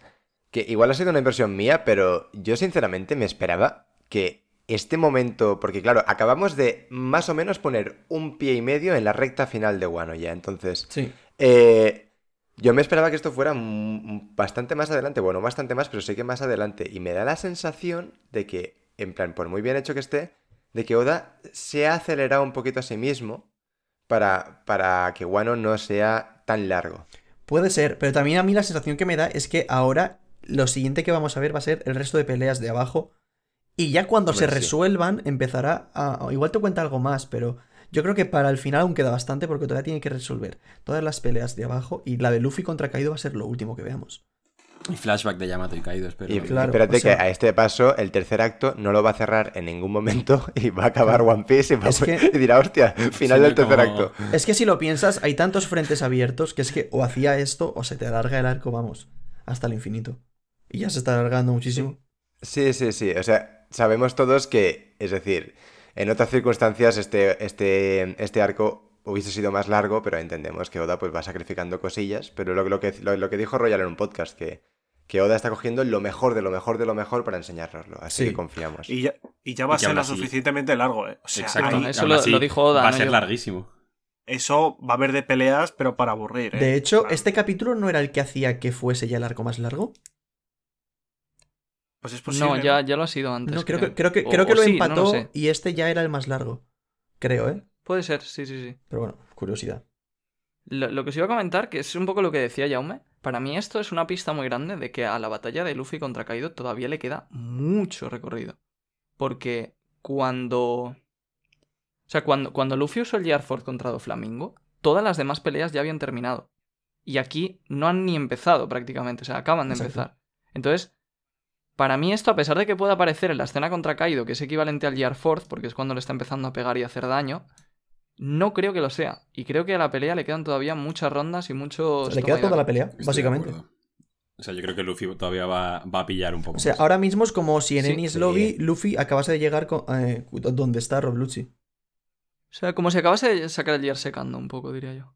S3: que igual ha sido una impresión mía, pero yo sinceramente me esperaba que este momento, porque claro, acabamos de más o menos poner un pie y medio en la recta final de Wano ya, entonces
S4: Sí.
S3: eh, yo me esperaba que esto fuera bastante más adelante, bueno, bastante más, pero sé que más adelante, y me da la sensación de que, en plan, por muy bien hecho que esté, de que Oda se ha acelerado un poquito a sí mismo para, para que Wano no sea tan largo.
S4: Puede ser, pero también a mí la sensación que me da es que ahora lo siguiente que vamos a ver va a ser el resto de peleas de abajo. Y ya cuando se
S3: sí.
S4: resuelvan, empezará a. Igual te cuenta algo más, pero yo creo que para el final aún queda bastante porque todavía tiene que resolver todas las peleas de abajo. Y la de Luffy contra Kaido va a ser lo último que veamos.
S2: Y flashback de Yamato y Kaido, espero.
S3: Y
S4: Claro,
S3: espérate
S4: o sea-
S3: que a este paso el tercer acto no lo va a cerrar en ningún momento y va a acabar One Piece y, va a-
S4: que-
S3: y dirá, hostia, final
S2: Sí,
S3: del tercer
S2: como-
S3: acto.
S4: Es que si lo piensas, hay tantos frentes abiertos que es que o hacía esto o se te alarga el arco, vamos, hasta el infinito. Y ya se está alargando muchísimo.
S3: Sí, sí, sí. O sea, sabemos todos que, es decir, en otras circunstancias este, este, este arco hubiese sido más largo, pero entendemos que Oda pues va sacrificando cosillas. Pero lo, lo que, lo, lo que dijo Royal en un podcast, que, que Oda está cogiendo lo mejor de lo mejor de lo mejor para enseñárnoslo. Así
S4: Sí.
S3: que confiamos.
S5: Y ya, y ya va
S2: Y
S5: a
S2: que
S5: ser lo suficientemente largo, ¿eh? O sea,
S2: Exacto.
S5: ahí-
S6: eso lo-
S2: así,
S6: lo dijo Oda,
S2: Va a
S6: no
S2: ser
S6: yo.
S2: larguísimo.
S5: eso va a haber de peleas, pero para aburrir, ¿eh?
S4: De hecho, este capítulo no era el que hacía que fuese ya el arco más largo.
S5: Pues es posible.
S6: No, ya, ya lo ha sido antes.
S4: No, creo que, creo que,
S6: O-
S4: creo que lo
S6: sí, no
S4: empató
S6: sé.
S4: y este ya era el más largo. Creo, ¿eh?
S6: Puede ser, sí, sí, sí.
S4: Pero bueno, curiosidad.
S6: Lo, lo que os iba a comentar, que es un poco lo que decía Jaume, para mí esto es una pista muy grande de que a la batalla de Luffy contra Kaido todavía le queda mucho recorrido. Porque cuando... O sea, cuando, cuando Luffy usó el Gearford contra Doflamingo, todas las demás peleas ya habían terminado. Y aquí no han ni empezado prácticamente, o sea, acaban de
S4: Exacto.
S6: empezar. Entonces, para mí esto, a pesar de que pueda aparecer en la escena contra Kaido, que es equivalente al Gearford, porque es cuando le está empezando a pegar y a hacer daño, no creo que lo sea. Y creo que a la pelea le quedan todavía muchas rondas y muchos...
S4: Le queda toda la pelea,
S2: Estoy
S4: básicamente.
S2: O sea, yo creo que Luffy todavía va, va a pillar un poco.
S4: O sea,
S2: más.
S4: ahora mismo es como si en
S6: Sí.
S4: Lobby Luffy acabase de llegar con- eh, donde está Rob Lucci.
S6: O sea, como si acabase de sacar el Gear secando un poco, diría yo.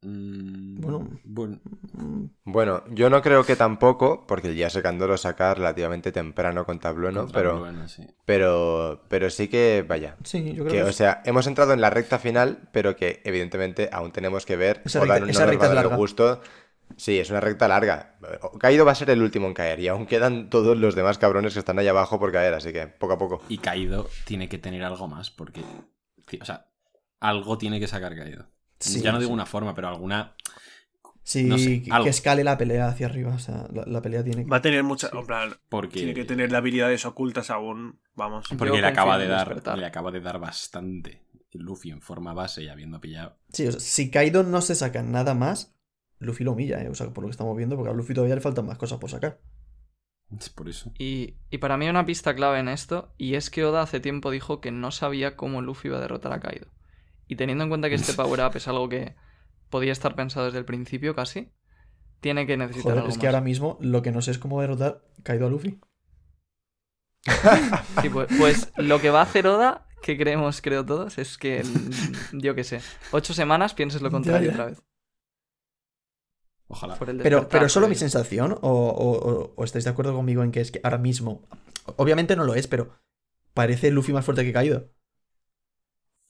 S2: Mm,
S4: Bueno.
S2: bueno.
S4: Mm,
S3: Bueno, yo no creo que tampoco, porque el día secando lo saca relativamente temprano con Tableau, ¿no?
S2: contra
S3: Pero,
S2: sí.
S3: pero, pero sí que, vaya.
S4: Sí, yo creo
S3: Que,
S4: que,
S3: o
S4: es-
S3: sea, hemos entrado en la recta final, pero que evidentemente aún tenemos que ver.
S4: Esa recta-
S3: no
S4: esa
S3: nos
S4: recta es larga.
S3: gusto. Sí, es una recta larga. Kaido va a ser el último en caer y aún quedan todos los demás cabrones que están ahí abajo por caer, así que poco a poco.
S2: Y Kaido tiene que tener algo más, porque. O sea, algo tiene que sacar Kaido.
S4: Sí,
S2: ya no
S4: sí.
S2: digo una forma, pero alguna.
S4: Sí,
S2: no sé,
S4: que-
S2: algo.
S4: que escale la pelea hacia arriba. O sea, la, la pelea tiene que.
S5: Va a tener mucha. En plan,
S2: Porque.
S5: tiene que tener habilidades ocultas aún. Vamos.
S2: Porque le acaba de
S6: en
S2: dar. Le acaba de dar bastante. Luffy en forma base y habiendo pillado.
S4: Sí, o sea, si Kaido no se saca nada más, Luffy lo humilla, ¿eh? O sea, por lo que estamos viendo, porque a Luffy todavía le faltan más cosas por sacar.
S2: Es por eso.
S6: Y, y para mí hay una pista clave en esto, y es que Oda hace tiempo dijo que no sabía cómo Luffy iba a derrotar a Kaido. Y teniendo en cuenta que este power up es algo que podía estar pensado desde el principio casi, tiene que necesitar
S4: Joder,
S6: algo
S4: es que
S6: más.
S4: ahora mismo lo que no sé es cómo derrotar Kaido a Luffy.
S6: Sí, pues, pues lo que va a hacer Oda, que creemos, creo todos, es que, yo qué sé, ocho semanas pienses lo contrario
S4: ya.
S6: otra vez.
S2: Ojalá.
S6: por el
S4: Pero, pero ¿es solo mi sensación o, o- o- o estáis de acuerdo conmigo en que es que ahora mismo, obviamente no lo es, pero parece Luffy más fuerte que Kaido?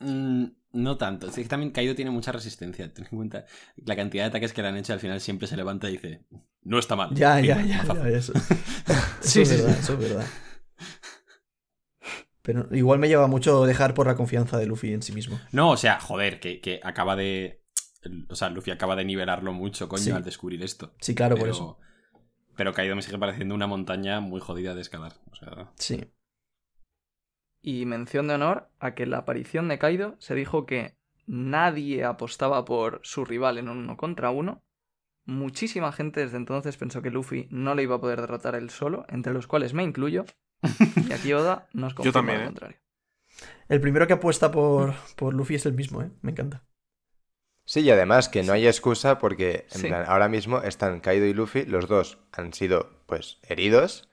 S2: Mm, no tanto. Es que también Kaido tiene mucha resistencia. Ten en cuenta la cantidad de ataques que le han hecho. Al final siempre se levanta y dice: No está mal.
S4: Ya, ya, ya,
S2: mazazo".
S4: ya, eso.
S6: Sí,
S4: es
S6: sí,
S4: verdad, eso es verdad. Pero igual me lleva mucho dejar por la confianza de Luffy en sí mismo.
S2: No, o sea, joder, que, que acaba de. O sea, Luffy acaba de nivelarlo mucho, coño,
S4: Sí.
S2: al descubrir esto.
S4: Sí, claro, por eso.
S2: Pero Kaido me sigue pareciendo una montaña muy jodida de escalar. O sea,
S4: Sí.
S6: Y mención de honor a que en la aparición de Kaido se dijo que nadie apostaba por su rival en un uno contra uno. Muchísima gente desde entonces pensó que Luffy no le iba a poder derrotar él solo, entre los cuales me incluyo. Y aquí Oda nos confirma
S5: también,
S6: lo
S5: ¿eh?
S6: contrario.
S4: El primero que apuesta por, por Luffy es el mismo, ¿eh? Me encanta.
S3: Sí, y además que no hay excusa porque en
S6: Sí.
S3: plan, ahora mismo están Kaido y Luffy, los dos han sido pues heridos,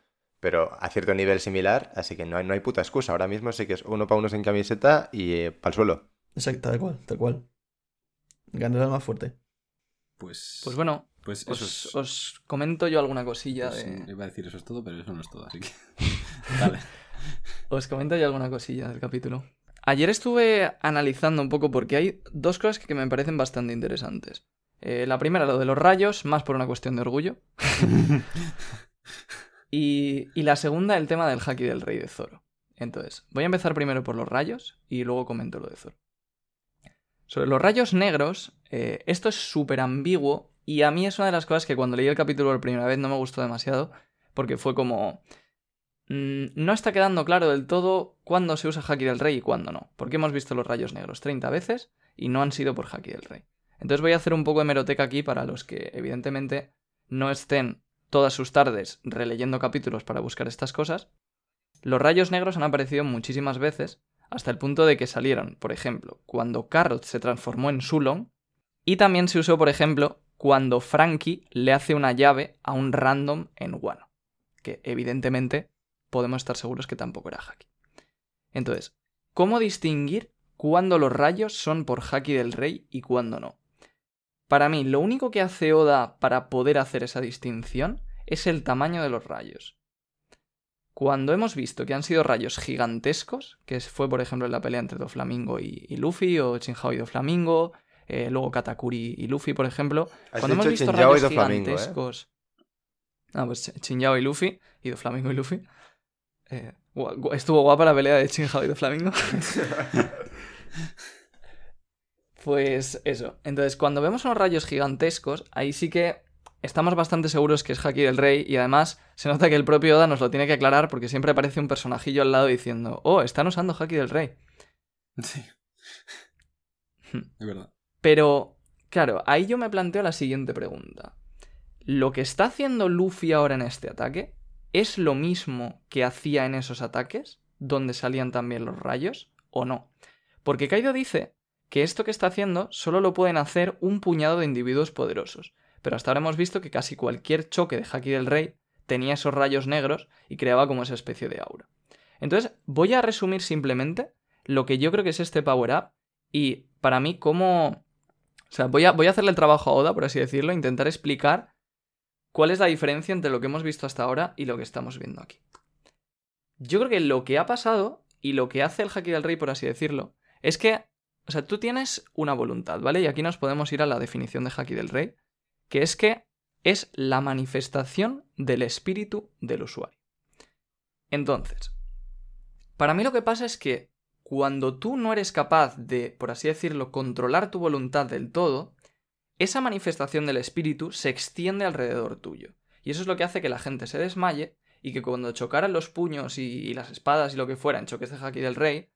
S3: pero a cierto nivel similar, así que no hay, no hay puta excusa. Ahora mismo sí que es uno para uno sin camiseta y para el suelo.
S4: Exacto, tal cual, tal cual. Ganará el más fuerte.
S2: pues.
S6: Pues bueno,
S2: Pues eso
S6: os,
S2: es.
S6: os comento yo alguna cosilla
S2: pues,
S6: de...
S2: Iba a decir eso es todo, pero eso no es todo, así que. Dale.
S6: Os comento yo alguna cosilla del capítulo. Ayer estuve analizando un poco porque hay dos cosas que me parecen bastante interesantes. Eh, la primera, lo de los rayos, más por una cuestión de orgullo. y, la segunda, el tema del haki del rey de Zoro. Entonces, voy a empezar primero por los rayos y luego comento lo de Zoro. Sobre los rayos negros, eh, esto es súper ambiguo y a mí es una de las cosas que cuando leí el capítulo por primera vez no me gustó demasiado porque fue como... mm, no está quedando claro del todo cuándo se usa Haki del Rey y cuándo no, porque hemos visto los rayos negros 30 veces y no han sido por Haki del Rey. Entonces voy a hacer un poco de meroteca aquí para los que evidentemente no estén todas sus tardes releyendo capítulos para buscar estas cosas. Los rayos negros han aparecido muchísimas veces hasta el punto de que salieron, por ejemplo, cuando Carrot se transformó en Sulong y también se usó, por ejemplo, cuando Frankie le hace una llave a un random en Wano, que evidentemente podemos estar seguros que tampoco era Haki. Entonces, ¿cómo distinguir cuándo los rayos son por Haki del Rey y cuándo no? Para mí, lo único que hace Oda para poder hacer esa distinción es el tamaño de los rayos. Cuando hemos visto que han sido rayos gigantescos, que fue por ejemplo en la pelea entre Doflamingo y, y Luffy, o Chinhao y Doflamingo, eh, luego Katakuri y Luffy, por ejemplo,
S3: Has
S6: cuando hemos visto rayos
S3: ¿eh?
S6: gigantescos. Ah, pues Chinchao y Luffy, y Doflamingo y Luffy. Eh, estuvo guapa la pelea de Chinchao y Doflamingo. pues eso. Entonces, cuando vemos unos rayos gigantescos, ahí sí que estamos bastante seguros que es Haki del Rey. Y además, se nota que el propio Oda nos lo tiene que aclarar porque siempre aparece un personajillo al lado diciendo: Oh, están usando Haki del Rey.
S2: Sí.
S6: Hmm.
S2: Es verdad.
S6: Pero, claro, ahí yo me planteo la siguiente pregunta. ¿Lo que está haciendo Luffy ahora en este ataque es lo mismo que hacía en esos ataques, donde salían también los rayos, o no? Porque Kaido dice que esto que está haciendo solo lo pueden hacer un puñado de individuos poderosos. Pero hasta ahora hemos visto que casi cualquier choque de Haki del Rey tenía esos rayos negros y creaba como esa especie de aura. Entonces, voy a resumir simplemente lo que yo creo que es este Power Up y para mí cómo... O sea, voy a, voy a hacerle el trabajo a Oda, por así decirlo, intentar explicar cuál es la diferencia entre lo que hemos visto hasta ahora y lo que estamos viendo aquí. Yo creo que lo que ha pasado y lo que hace el Haki del Rey, por así decirlo, es que, o sea, tú tienes una voluntad, ¿vale? Y aquí nos podemos ir a la definición de Haki del Rey, que es que es la manifestación del espíritu del usuario. Entonces, para mí lo que pasa es que cuando tú no eres capaz de, por así decirlo, controlar tu voluntad del todo, esa manifestación del espíritu se extiende alrededor tuyo. Y eso es lo que hace que la gente se desmaye y que cuando chocaran los puños y, las espadas y lo que fuera en choques de Haki del Rey,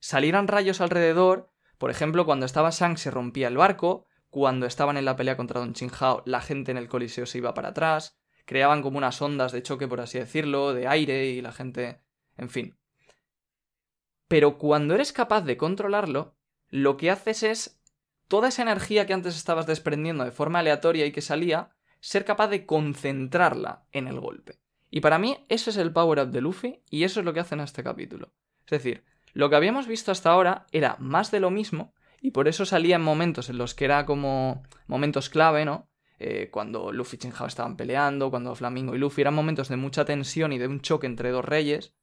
S6: salieran rayos alrededor. Por ejemplo, cuando estaba Shang se rompía el barco, cuando estaban en la pelea contra Don Hao, la gente en el coliseo se iba para atrás, creaban como unas ondas de choque, por así decirlo, de aire y la gente... en fin. Pero cuando eres capaz de controlarlo, lo que haces es toda esa energía que antes estabas desprendiendo de forma aleatoria y que salía, ser capaz de concentrarla en el golpe. Y para mí ese es el power-up de Luffy y eso es lo que hace en este capítulo. Es decir, lo que habíamos visto hasta ahora era más de lo mismo y por eso salía en momentos en los que era como momentos clave, ¿no? Eh, cuando Luffy y Chinhao estaban peleando, cuando Flamingo y Luffy eran momentos de mucha tensión y de un choque entre dos reyes,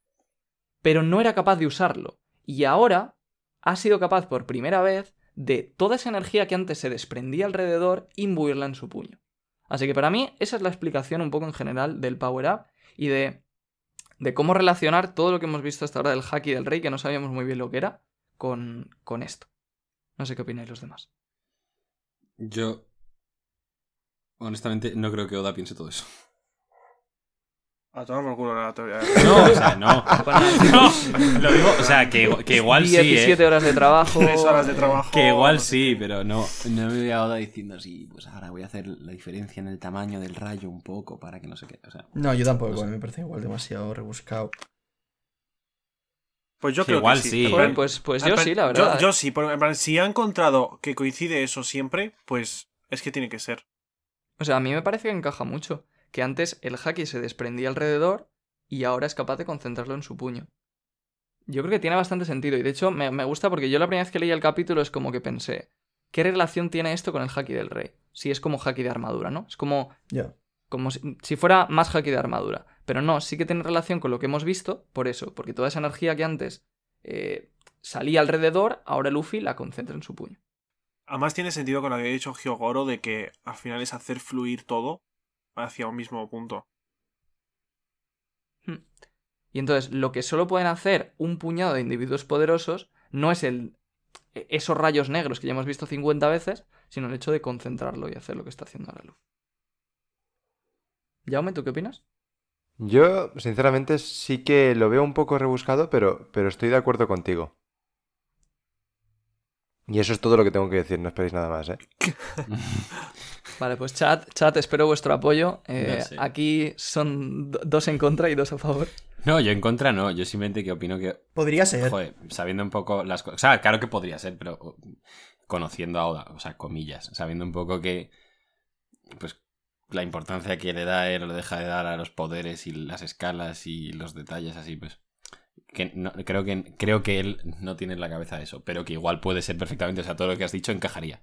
S6: pero no era capaz de usarlo. Y ahora ha sido capaz por primera vez de toda esa energía que antes se desprendía alrededor, imbuirla en su puño. Así que para mí esa es la explicación un poco en general del Power Up y de, de cómo relacionar todo lo que hemos visto hasta ahora del Haki del Rey, que no sabíamos muy bien lo que era, con, con esto. No sé qué opináis los demás.
S2: Yo, honestamente, no creo que Oda piense todo eso.
S5: A tomar por culo la teoría.
S2: No, o sea, no. no. Lo digo, o sea, que, que igual sí.
S6: 17
S2: ¿eh?
S6: horas de trabajo.
S5: 3 horas de trabajo.
S2: Que igual sí, pero no. No me voy a Oda diciendo sí, pues ahora voy a hacer la diferencia en el tamaño del rayo un poco para que no sé qué. O sea,
S4: No, yo tampoco,
S2: no sé.
S4: me parece igual demasiado rebuscado.
S5: Pues yo
S2: Que
S5: creo
S2: igual
S5: que sí.
S6: Joder, pues, pues yo
S5: plan,
S6: sí, la verdad.
S5: Yo, yo sí, porque en plan, si ha encontrado que coincide eso siempre, pues es que tiene que ser.
S6: O sea, a mí me parece que encaja mucho. Que antes el haki se desprendía alrededor y ahora es capaz de concentrarlo en su puño. Yo creo que tiene bastante sentido. Y de hecho, me, me gusta porque yo la primera vez que leí el capítulo es como que pensé, ¿qué relación tiene esto con el haki del rey? Si es como haki de armadura, ¿no? Es como,
S4: Ya.
S6: como si, si fuera más haki de armadura. Pero no, sí que tiene relación con lo que hemos visto, por eso, porque toda esa energía que antes eh, salía alrededor, ahora Luffy la concentra en su puño.
S5: Además tiene sentido con lo que había dicho Hyogoro de que al final es hacer fluir todo hacia un mismo punto.
S6: Y entonces, lo que solo pueden hacer un puñado de individuos poderosos no es el e- esos rayos negros que ya hemos visto 50 veces, sino el hecho de concentrarlo y hacer lo que está haciendo ahora Luffy. Jaume, ¿tú qué opinas?
S3: Yo, sinceramente, sí que lo veo un poco rebuscado, pero, pero estoy de acuerdo contigo. Y eso es todo lo que tengo que decir, no esperéis nada más, ¿eh?
S6: Vale, pues chat, chat, espero vuestro apoyo. Eh,
S2: sé.
S6: aquí son do- dos en contra y dos a favor.
S2: No, yo en contra no. Yo simplemente que opino que.
S4: Podría ser.
S2: Joder, sabiendo un poco las cosas. O sea, claro que podría ser, pero conociendo a Oda, o sea, comillas, sabiendo un poco que. Pues la importancia que le da él o le deja de dar a los poderes y las escalas y los detalles así, pues. Que no, creo, que, creo que él no tiene en la cabeza eso, pero que igual puede ser perfectamente, o sea, todo lo que has dicho encajaría.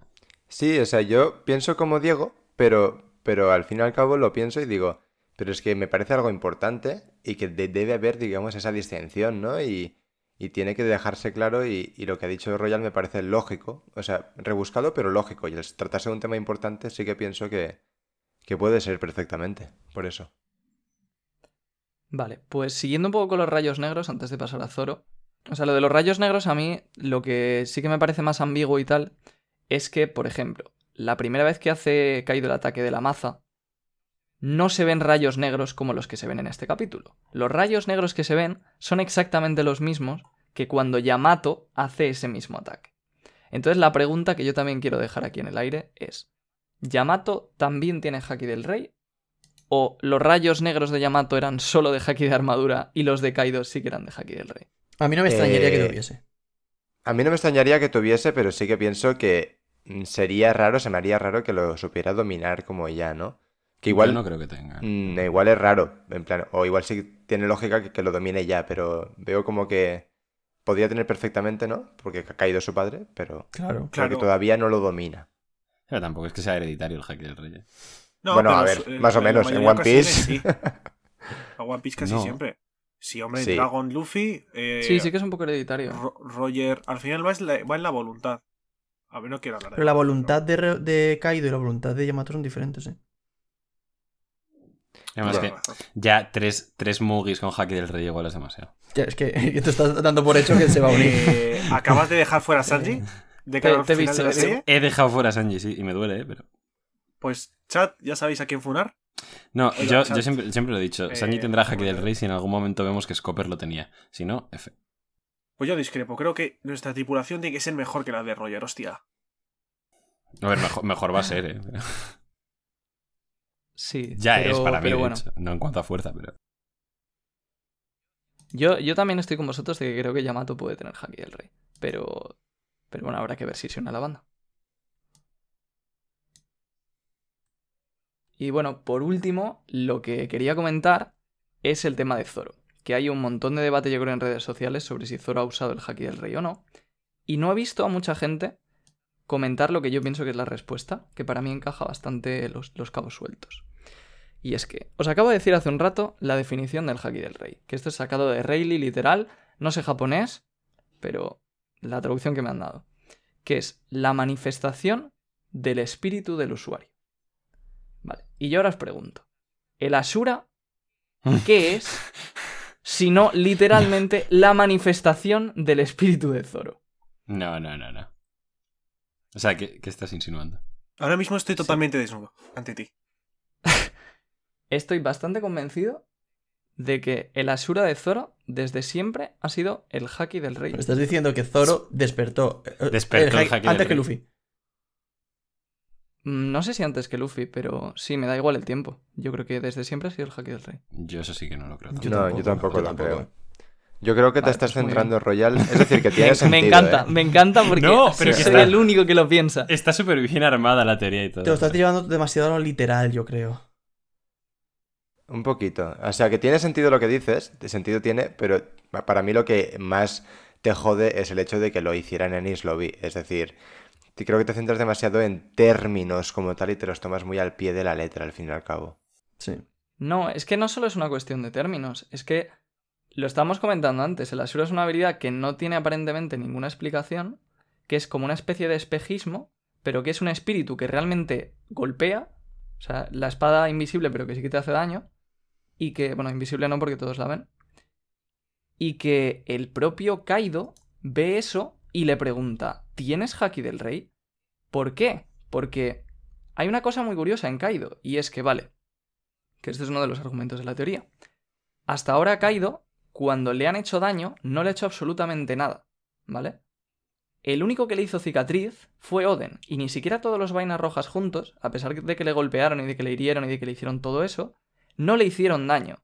S3: Sí, o sea, yo pienso como Diego, pero, pero al fin y al cabo lo pienso y digo, pero es que me parece algo importante y que de- debe haber, digamos, esa distinción, ¿no? Y, y tiene que dejarse claro y, lo que ha dicho Royal me parece lógico, o sea, rebuscado pero lógico. Y tratarse de un tema importante sí que pienso que, que puede ser perfectamente, por eso.
S6: Vale, pues siguiendo un poco con los rayos negros, antes de pasar a Zoro. O sea, lo de los rayos negros a mí lo que sí que me parece más ambiguo y tal es que, por ejemplo, la primera vez que hace caído el ataque de la maza, no se ven rayos negros como los que se ven en este capítulo. Los rayos negros que se ven son exactamente los mismos que cuando Yamato hace ese mismo ataque. Entonces la pregunta que yo también quiero dejar aquí en el aire es, ¿Yamato también tiene Haki del Rey? ¿O los rayos negros de Yamato eran solo de Haki de armadura y los de Kaido sí que eran de Haki del Rey?
S4: A mí no me extrañaría que
S3: Eh,
S4: lo hubiese.
S3: A mí no me extrañaría que tuviese, pero sí que pienso que, mm, sería raro, se me haría raro que lo supiera dominar como ya, ¿no? Que igual,
S2: Yo no creo que tenga.
S3: mm, igual es raro, en plan, o igual sí tiene lógica que, que lo domine ya, pero veo como que podría tener perfectamente, ¿no? Porque ha caído su padre, pero
S4: Claro.
S3: creo que
S5: Claro.
S3: todavía no lo domina.
S2: Pero tampoco es que sea hereditario el Haki del Rey. ¿eh?
S5: No,
S3: Bueno, a ver, más o menos, en One Piece.
S5: sí. A One Piece casi
S2: No.
S5: siempre. Sí, hombre,
S3: Sí.
S5: Dragon Luffy. eh,
S6: Sí, sí que es un poco hereditario.
S5: Ro- Roger. Al final va, en la- va en la voluntad. A ver, no quiero hablar de
S4: Pero la voluntad de, de Kaido y la voluntad de Yamato son diferentes, ¿eh?
S2: Además que ya tres, tres Mugis con Haki del Rey igual es demasiado.
S4: Ya, es que, que te estás dando por hecho que se va a unir.
S5: Eh, ¿Acabas de dejar fuera a Sanji? De cara
S6: Te- te he
S5: final
S6: visto,
S5: de la
S6: sí.
S5: serie.
S2: He dejado fuera a Sanji, sí, y me duele, ¿eh? Pero...
S5: Pues, chat, ya sabéis a quién funar.
S2: No,
S5: Oiga,
S2: yo, yo siempre, siempre lo he dicho.
S5: Eh,
S2: Sanji tendrá Haki
S5: bueno.
S2: del Rey si en algún momento vemos que Scopper lo tenía. Si no, F.
S5: Pues yo discrepo. Creo que nuestra tripulación tiene que ser mejor que la de Roger, hostia.
S2: A ver, mejor, mejor va a ser, ¿eh?
S6: Sí.
S2: Ya
S6: pero-
S2: es para mí,
S6: bueno.
S2: No en cuanto a fuerza, pero...
S6: Yo, yo también estoy con vosotros de que creo que Yamato puede tener Haki del Rey. Pero. Pero bueno, habrá que ver si se une la banda. Y bueno, por último, lo que quería comentar es el tema de Zoro. Que hay un montón de debate, yo creo, en redes sociales sobre si Zoro ha usado el Haki del Rey o no. Y no he visto a mucha gente comentar lo que yo pienso que es la respuesta, que para mí encaja bastante los, los cabos sueltos. Y es que, os acabo de decir hace un rato la definición del Haki del Rey, que esto es sacado de Rayleigh literal, no sé japonés, pero la traducción que me han dado, que es la manifestación del espíritu del usuario. Vale, y yo ahora os pregunto, ¿el Asura qué es? Sino literalmente la manifestación del espíritu de Zoro.
S2: No, no, no, no. O sea, ¿qué, qué estás insinuando?
S5: Ahora mismo estoy totalmente desnudo ante ti.
S6: Estoy bastante convencido de que el Asura de Zoro desde siempre ha sido el Haki del Rey.
S4: Estás diciendo que Zoro despertó. eh,
S2: Despertó el
S4: haki
S2: haki del
S4: antes que
S2: rey.
S4: Luffy.
S6: Mm, No sé si antes que Luffy, pero sí, me da igual el tiempo. Yo creo que desde siempre ha sido el Haki del Rey.
S2: Yo eso sí que no lo creo.
S4: Yo
S3: no,
S4: tampoco,
S3: yo tampoco
S4: yo
S3: lo creo. Yo creo que te
S6: Vale,
S3: estás
S6: pues
S3: centrando, Royal. Es decir, que tiene
S6: Me,
S3: sentido.
S6: me encanta,
S3: ¿eh?
S6: me encanta porque
S2: No, pero
S6: soy
S2: que está-
S6: el único que lo piensa.
S2: Está súper bien armada la teoría y todo.
S4: Te lo estás llevando demasiado a lo literal, yo creo.
S3: Un poquito. O sea, que tiene sentido lo que dices, de sentido tiene, pero para mí lo que más te jode es el hecho de que lo hicieran en East Lobby. Es decir, te- creo que te centras demasiado en términos como tal y te los tomas muy al pie de la letra, al fin y al cabo.
S4: Sí.
S6: No, es que no solo es una cuestión de términos, es que lo estábamos comentando antes, el Asura es una habilidad que no tiene aparentemente ninguna explicación, que es como una especie de espejismo, pero que es un espíritu que realmente golpea, o sea, la espada invisible pero que sí que te hace daño, y que, bueno, invisible no porque todos la ven, y que el propio Kaido ve eso y le pregunta, ¿tienes Haki del Rey? ¿Por qué? Porque hay una cosa muy curiosa en Kaido, y es que, vale, que este es uno de los argumentos de la teoría. Hasta ahora Kaido, cuando le han hecho daño, no le ha hecho absolutamente nada, ¿vale? El único que le hizo cicatriz fue Oden, y ni siquiera todos los vainas rojas juntos, a pesar de que le golpearon y de que le hirieron y de que le hicieron todo eso, no le hicieron daño.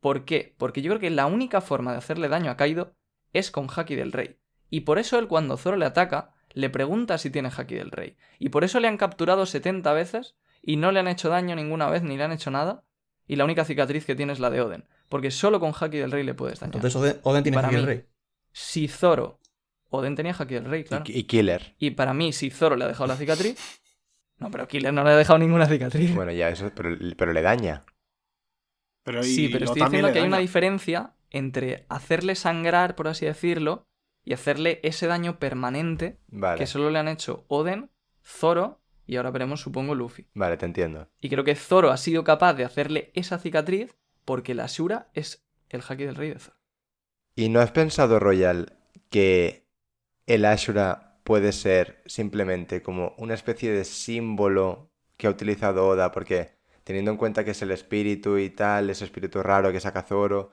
S6: ¿Por qué? Porque yo creo que la única forma de hacerle daño a Kaido es con Haki del Rey. Y por eso él cuando Zoro le ataca, le pregunta si tiene Haki del Rey. Y por eso le han capturado 70 veces y no le han hecho daño ninguna vez ni le han hecho nada. Y la única cicatriz que tiene es la de Oden. Porque solo con Haki del Rey le puedes dañar.
S4: Entonces Oden, Oden tiene
S6: Para
S4: Haki del. Rey.
S6: Si Zoro... Oden tenía Haki del Rey, claro.
S3: Y, y Killer.
S6: Y para mí, si Zoro le ha dejado la cicatriz... No, pero Killer no le ha dejado ninguna cicatriz.
S3: Bueno, ya, eso, pero, pero le daña.
S5: Pero
S6: Sí, pero estoy diciendo que hay una diferencia entre hacerle sangrar, por así decirlo, y hacerle ese daño permanente
S3: Vale,
S6: que solo le han hecho Oden, Zoro y ahora veremos, supongo, Luffy.
S3: vale, te entiendo.
S6: Y creo que Zoro ha sido capaz de hacerle esa cicatriz porque la Shura es el haki del rey de Zoro.
S3: ¿Y no has pensado, Royal, que el Ashura puede ser simplemente como una especie de símbolo que ha utilizado Oda? Porque teniendo en cuenta que es el espíritu y tal, ese espíritu raro que saca Zoro,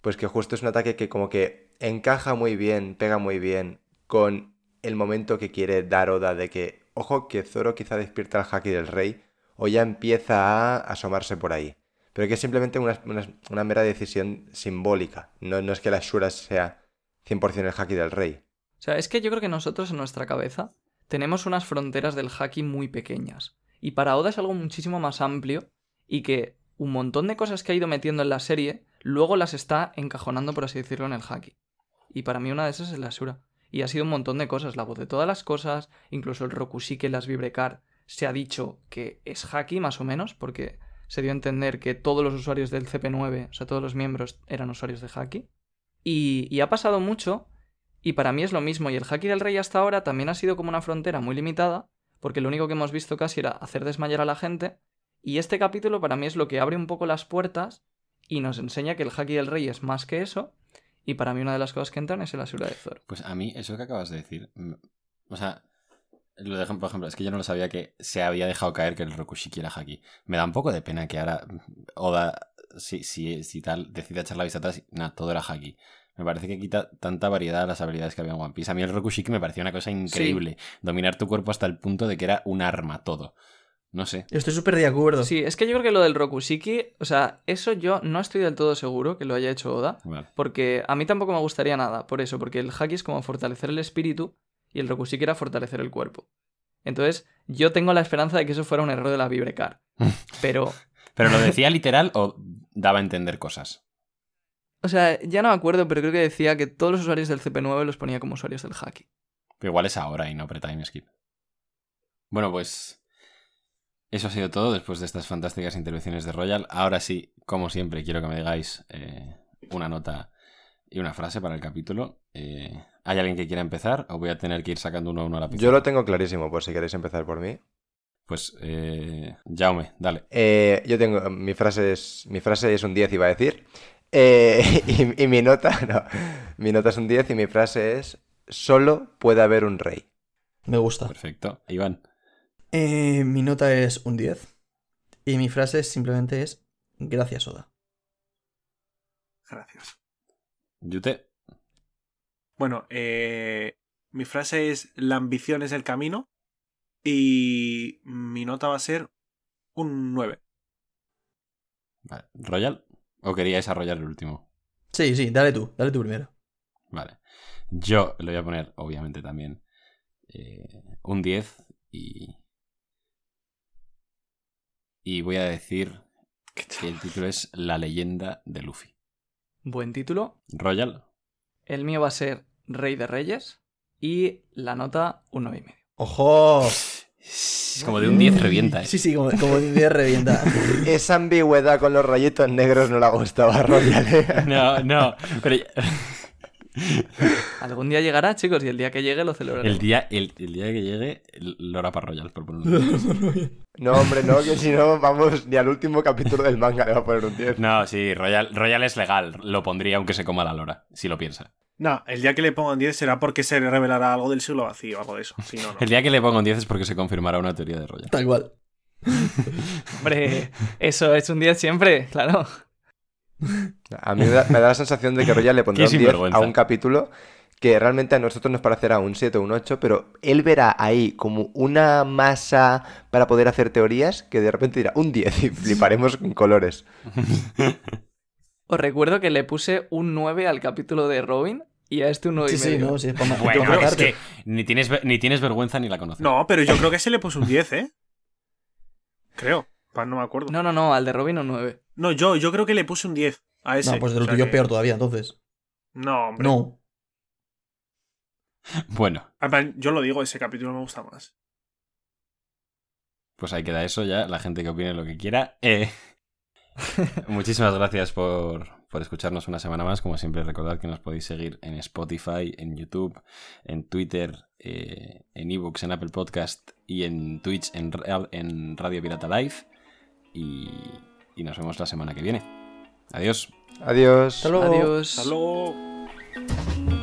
S3: pues que justo es un ataque que como que encaja muy bien, pega muy bien con el momento que quiere dar Oda de que, ojo, que Zoro quizá despierta el haki del rey o ya empieza a asomarse por ahí. Pero que es simplemente una, mera decisión simbólica. No, no es que la Shura sea 100% el haki del rey.
S6: O sea, es que yo creo que nosotros en nuestra cabeza tenemos unas fronteras del haki muy pequeñas. Y para Oda es algo muchísimo más amplio y que un montón de cosas que ha ido metiendo en la serie, luego las está encajonando, por así decirlo, en el haki. Y para mí una de esas es la Asura. Y ha sido un montón de cosas, la voz de todas las cosas, incluso el Rokushike, las Vibrecar, se ha dicho que es haki más o menos, porque se dio a entender que todos los usuarios del CP9, o sea, todos los miembros eran usuarios de haki. Y, y ha pasado mucho, y para mí es lo mismo, y el haki del rey hasta ahora también ha sido como una frontera muy limitada, porque lo único que hemos visto casi era hacer desmayar a la gente, y este capítulo para mí es lo que abre un poco las puertas y nos enseña que el haki del rey es más que eso, y para mí una de las cosas que entran es el Asura de Zoro.
S2: Pues a mí, eso que acabas de decir, o sea, lo por ejemplo, es que yo no lo sabía que se había dejado caer que el Rokushiki era haki. Me da un poco de pena que ahora Oda, si, si, si tal, decida echar la vista atrás, nada, todo era haki. Me parece que quita tanta variedad a las habilidades que había en One Piece. A mí el Rokushiki me parecía una cosa increíble. Dominar tu cuerpo hasta el punto de que era un arma todo. No sé.
S4: Estoy súper de acuerdo.
S6: Sí, es que yo creo que lo del Rokushiki, o sea, eso yo no estoy del todo seguro que lo haya hecho Oda,
S2: Vale.
S6: porque a mí tampoco me gustaría nada, por eso, porque el haki es como fortalecer el espíritu y el Rokushiki era fortalecer el cuerpo. Entonces, yo tengo la esperanza de que eso fuera un error de la Vibrecar. Pero,
S2: ¿Pero lo decía literal o daba a entender cosas?
S6: O sea, ya no me acuerdo, pero creo que decía que todos los usuarios del CP9 los ponía como usuarios del haki.
S2: Pero igual es ahora y no pre-time skip. Bueno, pues eso ha sido todo después de estas fantásticas intervenciones de Royal. Ahora sí, como siempre, quiero que me digáis eh, una nota y una frase para el capítulo. Eh, ¿Hay alguien que quiera empezar o voy a tener que ir sacando uno a uno a la pizarra?
S3: Yo lo tengo clarísimo, por si queréis empezar por mí.
S2: Pues, eh, Jaume, dale.
S3: Eh, yo tengo, mi frase es, mi frase es un 10, iba a decir. Eh, y, y mi nota, no, mi nota es un 10 y mi frase es, solo puede haber un rey.
S4: Me gusta.
S2: Perfecto. Iván.
S4: Eh, mi nota es un 10. Y mi frase simplemente es gracias, Oda.
S5: Gracias.
S2: Yute.
S5: Bueno, eh, mi frase es la ambición es el camino y mi nota va a ser un 9.
S2: Vale. ¿Royal? ¿O queríais arrollar el último?
S4: Sí, sí, dale tú, dale tú primero.
S2: Vale. Yo le voy a poner, obviamente, también eh, un 10 y. Y voy a decir que el título es La leyenda de Luffy.
S6: Buen título.
S2: Royal.
S6: El mío va a ser Rey de Reyes y la nota un 9,5.
S4: ¡Ojo!
S2: Como de un 10 revienta, ¿eh?
S4: Sí, sí, como, como de un 10 revienta.
S3: Esa ambigüedad con los rayitos negros no la gustaba a Royal. ¿eh?
S2: No, no. Pero
S6: Algún día llegará, chicos, y el día que llegue lo celebraremos.
S2: el día, el, el día que llegue, Lora para Royal, por poner un
S3: No, hombre, no, que si no, vamos, ni al último capítulo del manga le va a poner un 10.
S2: No, sí, Royal, Royal es legal. Lo pondría aunque se coma la Lora, si lo piensa.
S5: No, el día que le pongan 10 será porque se revelará algo del siglo vacío o algo de eso. Si no, no.
S2: El día que le pongo un 10 es porque se confirmará una teoría de Royal.
S4: Tal cual.
S6: Hombre, eso es un 10 siempre, claro.
S3: A mí me da, me da la sensación de que Royal le pondrá un 10
S2: sinvergüenza.
S3: a un capítulo que realmente a nosotros nos parecerá un 7 o un 8, pero él verá ahí como una masa para poder hacer teorías que de repente dirá un 10 y fliparemos con colores.
S6: Os recuerdo que le puse un 9 al capítulo de Robin y a este un 9,5.
S4: Sí, sí, no, sí, es
S2: Bueno, que ni tienes, ni tienes vergüenza ni la conoces.
S5: No, pero yo creo que se le puso un 10, ¿eh? Creo. No me acuerdo.
S6: No, no, no, al de Robin un 9.
S5: No, yo, yo creo que le puse un 10 a ese.
S4: No, pues de lo
S5: O sea
S4: tuyo
S5: que-
S4: peor todavía, entonces.
S5: No, hombre.
S4: No.
S2: Bueno,
S5: Yo lo digo, ese capítulo me gusta más.
S2: pues ahí queda eso ya. La gente que opine lo que quiera. Eh, Muchísimas gracias por, por escucharnos una semana más. Como siempre, recordad que nos podéis seguir en Spotify, en YouTube, en Twitter, eh, en ebooks, en Apple Podcast y en Twitch, en, en Radio Pirata Live. Y, y nos vemos la semana que viene. Adiós.
S3: Adiós.
S4: Hasta luego.
S6: Adiós.
S5: Hasta luego.